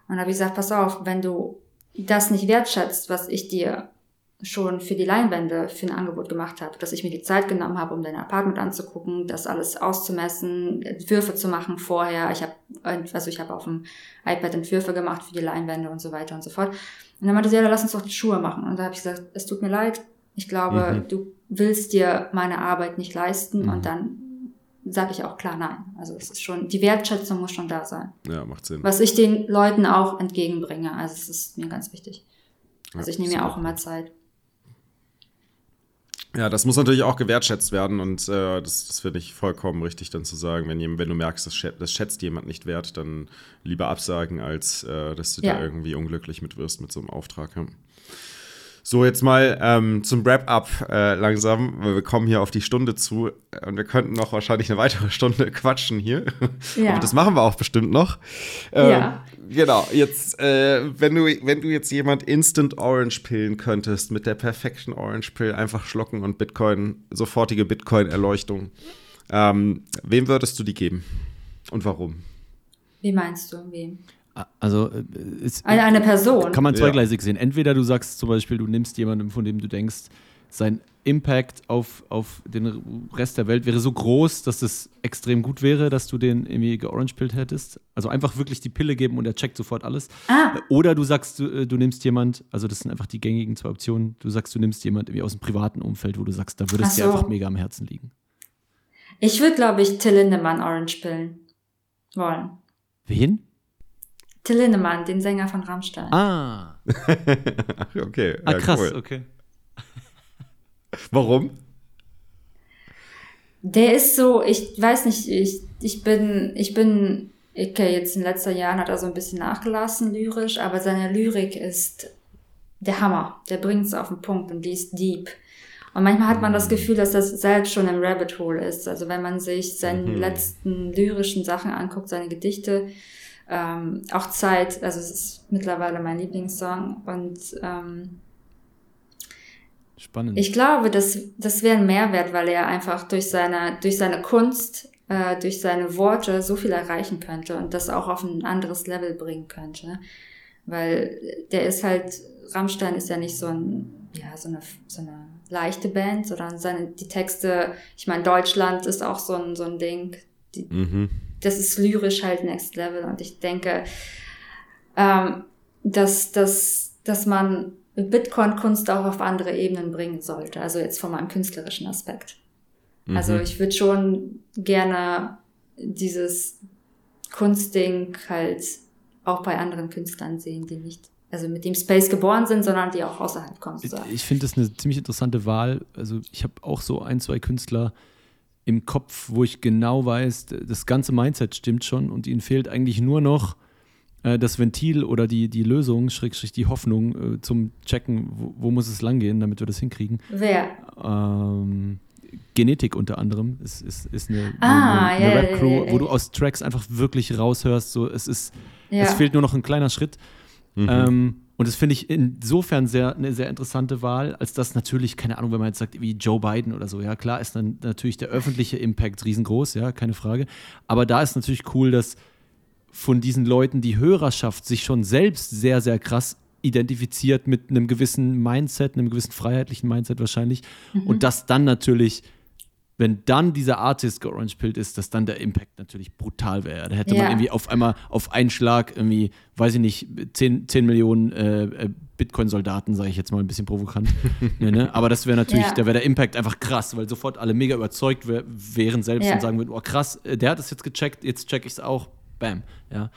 Und dann habe ich gesagt, pass auf, wenn du das nicht wertschätzt, was ich dir schon für die Leinwände für ein Angebot gemacht habe, dass ich mir die Zeit genommen habe, um dein Apartment anzugucken, das alles auszumessen, Entwürfe zu machen vorher. Ich habe also ich habe auf dem iPad Entwürfe gemacht für die Leinwände und so weiter und so fort. Und dann meinte sie, ja, lass uns doch die Schuhe machen. Und da habe ich gesagt, es tut mir leid, ich glaube, mhm. du willst dir meine Arbeit nicht leisten mhm. und dann sage ich auch klar nein. Also es ist schon, die Wertschätzung muss schon da sein. Ja, macht Sinn. Was ich den Leuten auch entgegenbringe. Also es ist mir ganz wichtig. Also ich nehme mir auch immer Zeit. Ja, das muss natürlich auch gewertschätzt werden und äh, das, das finde ich vollkommen richtig, dann zu sagen, wenn, wenn du merkst, das, schätzt, das schätzt jemand nicht wert, dann lieber absagen, als äh, dass du ja. da irgendwie unglücklich mit wirst mit so einem Auftrag. Ja. So, jetzt mal ähm, zum Wrap-up äh, langsam. Wir kommen hier auf die Stunde zu und wir könnten noch wahrscheinlich eine weitere Stunde [LAUGHS] quatschen hier. Ja. Aber das machen wir auch bestimmt noch. Ähm, ja. Genau, jetzt, äh, wenn, du, wenn du jetzt jemand Instant Orange pillen könntest, mit der perfekten Orange Pill einfach schlucken und Bitcoin, sofortige Bitcoin-Erleuchtung, ähm, wem würdest du die geben? Und warum? Wie meinst du, wem? Also äh, ist, eine, eine Person. Kann man zweigleisig ja. sehen. Entweder du sagst zum Beispiel, du nimmst jemanden, von dem du denkst, sein Impact auf, auf den Rest der Welt wäre so groß, dass es extrem gut wäre, dass du den irgendwie georangepillt hättest. Also einfach wirklich die Pille geben und er checkt sofort alles. Ah. Oder du sagst, du, äh, du, nimmst jemand, also das sind einfach die gängigen zwei Optionen, du sagst, du nimmst jemand irgendwie aus dem privaten Umfeld, wo du sagst, da würde es so. dir einfach mega am Herzen liegen. Ich würde, glaube ich, Till Lindemann Orange pillen wollen. Wen? Till Lindemann, den Sänger von Rammstein. Ah. [LAUGHS] okay. Ah, krass, cool. okay. Warum? Der ist so, ich weiß nicht, ich, ich bin, ich bin, okay, jetzt in den letzten Jahren hat er so ein bisschen nachgelassen lyrisch, aber seine Lyrik ist der Hammer. Der bringt es auf den Punkt und die ist deep. Und manchmal hat man das Gefühl, dass das selbst schon im Rabbit Hole ist. Also wenn man sich seine mhm. letzten lyrischen Sachen anguckt, seine Gedichte, ähm, auch Zeit, also es ist mittlerweile mein Lieblingssong und ähm, Spannend. Ich glaube, das, das wäre ein Mehrwert, weil er einfach durch seine, durch seine Kunst, äh, durch seine Worte so viel erreichen könnte und das auch auf ein anderes Level bringen könnte. Weil der ist halt, Rammstein ist ja nicht so ein, ja, so eine, so eine leichte Band, sondern seine, die Texte, ich meine, Deutschland ist auch so ein, so ein Ding. Die, mhm. Das ist lyrisch halt Next Level und ich denke, ähm, dass, dass, dass man Bitcoin-Kunst auch auf andere Ebenen bringen sollte. Also jetzt von meinem künstlerischen Aspekt. Mhm. Also ich würde schon gerne dieses Kunstding halt auch bei anderen Künstlern sehen, die nicht also mit dem Space geboren sind, sondern die auch außerhalb kommen. Sozusagen. Ich finde das eine ziemlich interessante Wahl. Also ich habe auch so ein, zwei Künstler im Kopf, wo ich genau weiß, das ganze Mindset stimmt schon und ihnen fehlt eigentlich nur noch äh, das Ventil oder die, die Lösung, Schrägstrich die Hoffnung äh, zum Checken, wo, wo, muss es langgehen, damit wir das hinkriegen. Wer? Ähm, Genetik unter anderem ist, ist, ist eine, ah, eine, eine ja, Rap-Crew, ja, ja, wo du aus Tracks einfach wirklich raushörst, so es ist, es fehlt nur noch ein kleiner Schritt. Mhm. Ähm, und das finde ich insofern sehr, eine sehr interessante Wahl, als dass natürlich, keine Ahnung, wenn man jetzt sagt, wie Joe Biden oder so, ja klar ist dann natürlich der öffentliche Impact riesengroß, ja, keine Frage. Aber da ist natürlich cool, dass von diesen Leuten die Hörerschaft sich schon selbst sehr, sehr krass identifiziert mit einem gewissen Mindset, einem gewissen freiheitlichen Mindset wahrscheinlich. Mhm. Und dass dann natürlich, wenn dann dieser Artist georange pillt ist, dass dann der Impact natürlich brutal wäre. Da hätte ja. man irgendwie auf einmal auf einen Schlag irgendwie, weiß ich nicht, 10, 10 Millionen äh, äh, Bitcoin-Soldaten, sage ich jetzt mal ein bisschen provokant. ja, [LAUGHS] ne? Aber das wäre natürlich, ja. da wäre der Impact einfach krass, weil sofort alle mega überzeugt wär, wären selbst und sagen würden, oh krass, äh, der hat es jetzt gecheckt, jetzt check ich es auch bam, ja.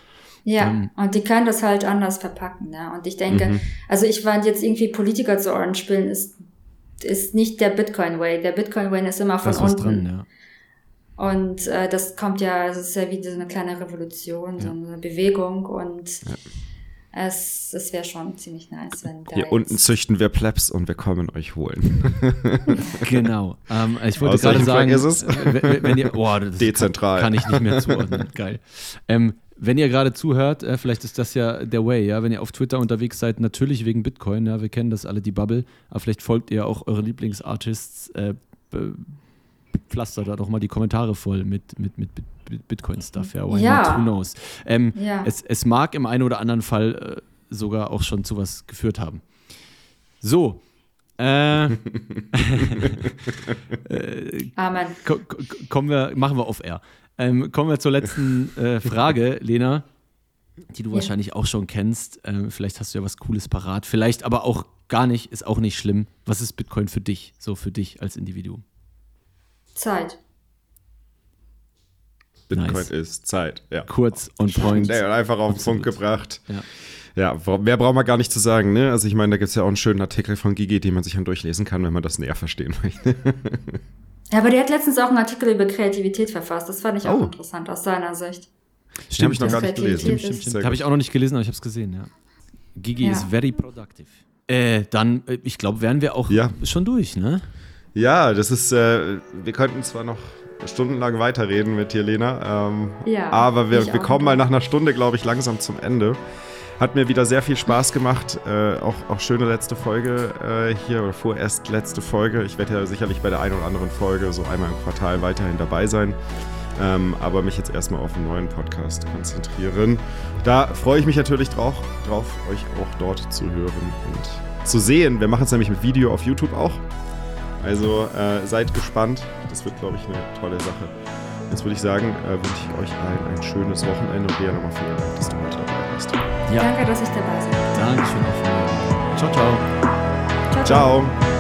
Ja, ähm, und die können das halt anders verpacken, ne? Und ich denke, mhm. also ich fand jetzt irgendwie Politiker zu Orange spielen, ist, ist nicht der Bitcoin-Way. Der Bitcoin-Way ist immer von unten. Drin, ja. Und äh, das kommt ja, es ist ja wie so eine kleine Revolution, ja. so eine Bewegung und ja. es, es wäre schon ziemlich nice, wenn da Hier unten züchten wir Plebs und wir kommen euch holen. [LAUGHS] genau. Ähm, ich wollte gerade sagen, ist es? Wenn, wenn ihr, oh, das Dezentral. Kann, kann ich nicht mehr zuordnen. Geil. Ähm, wenn ihr gerade zuhört, äh, vielleicht ist das ja der Way, ja, wenn ihr auf Twitter unterwegs seid, natürlich wegen Bitcoin, ja, wir kennen das alle, die Bubble, aber vielleicht folgt ihr auch eure Lieblingsartists, äh, pflastert da doch mal die Kommentare voll mit, mit, mit, mit Bitcoin-Stuff, ja, why ja. not, who knows. Ähm, ja. es, es mag im einen oder anderen Fall äh, sogar auch schon zu was geführt haben. So, äh, [LAUGHS] [LAUGHS] äh, Amen. kommen wir, machen wir off-air. Ähm, kommen wir zur letzten äh, [LAUGHS] Frage, Lena, die du ja. wahrscheinlich auch schon kennst. Ähm, vielleicht hast du ja was Cooles parat. Vielleicht aber auch gar nicht, ist auch nicht schlimm. Was ist Bitcoin für dich, so für dich als Individuum? Zeit. Bitcoin nice. ist Zeit, ja. Kurz und point. Ja, einfach auf den Punkt gebracht. Ja. Ja, mehr braucht man gar nicht zu sagen, ne? Also ich meine, da gibt es ja auch einen schönen Artikel von Gigi, den man sich dann durchlesen kann, wenn man das näher verstehen möchte. [LAUGHS] Ja, aber der hat letztens auch einen Artikel über Kreativität verfasst. Das fand ich auch oh. interessant aus seiner Sicht. Stimmt, habe ich noch gar nicht gelesen. Stimmt, stimmt, stimmt. Habe ich auch noch nicht gelesen, aber ich habe es gesehen, ja. Gigi ja. ist very productive. Äh, dann, äh, ich glaube, wären wir auch ja. schon durch, ne? Ja, das ist, äh, wir könnten zwar noch stundenlang weiterreden mit dir, Lena, ähm, ja, aber wir, wir kommen mal nach einer Stunde, glaube ich, langsam zum Ende. Hat mir wieder sehr viel Spaß gemacht. Äh, auch, auch schöne letzte Folge äh, hier oder vorerst letzte Folge. Ich werde ja sicherlich bei der einen oder anderen Folge so einmal im Quartal weiterhin dabei sein. Ähm, aber mich jetzt erstmal auf einen neuen Podcast konzentrieren. Da freue ich mich natürlich drauf, drauf, euch auch dort zu hören und zu sehen. Wir machen es nämlich mit Video auf YouTube auch. Also äh, seid gespannt. Das wird, glaube ich, eine tolle Sache. Jetzt würde ich sagen, äh, wünsche ich euch allen ein schönes Wochenende und dir nochmal vielen Dank, dass du heute warst. Ja. Danke, dass ich dabei bin. Dankeschön auch von mir. Ciao, ciao. Ciao. ciao.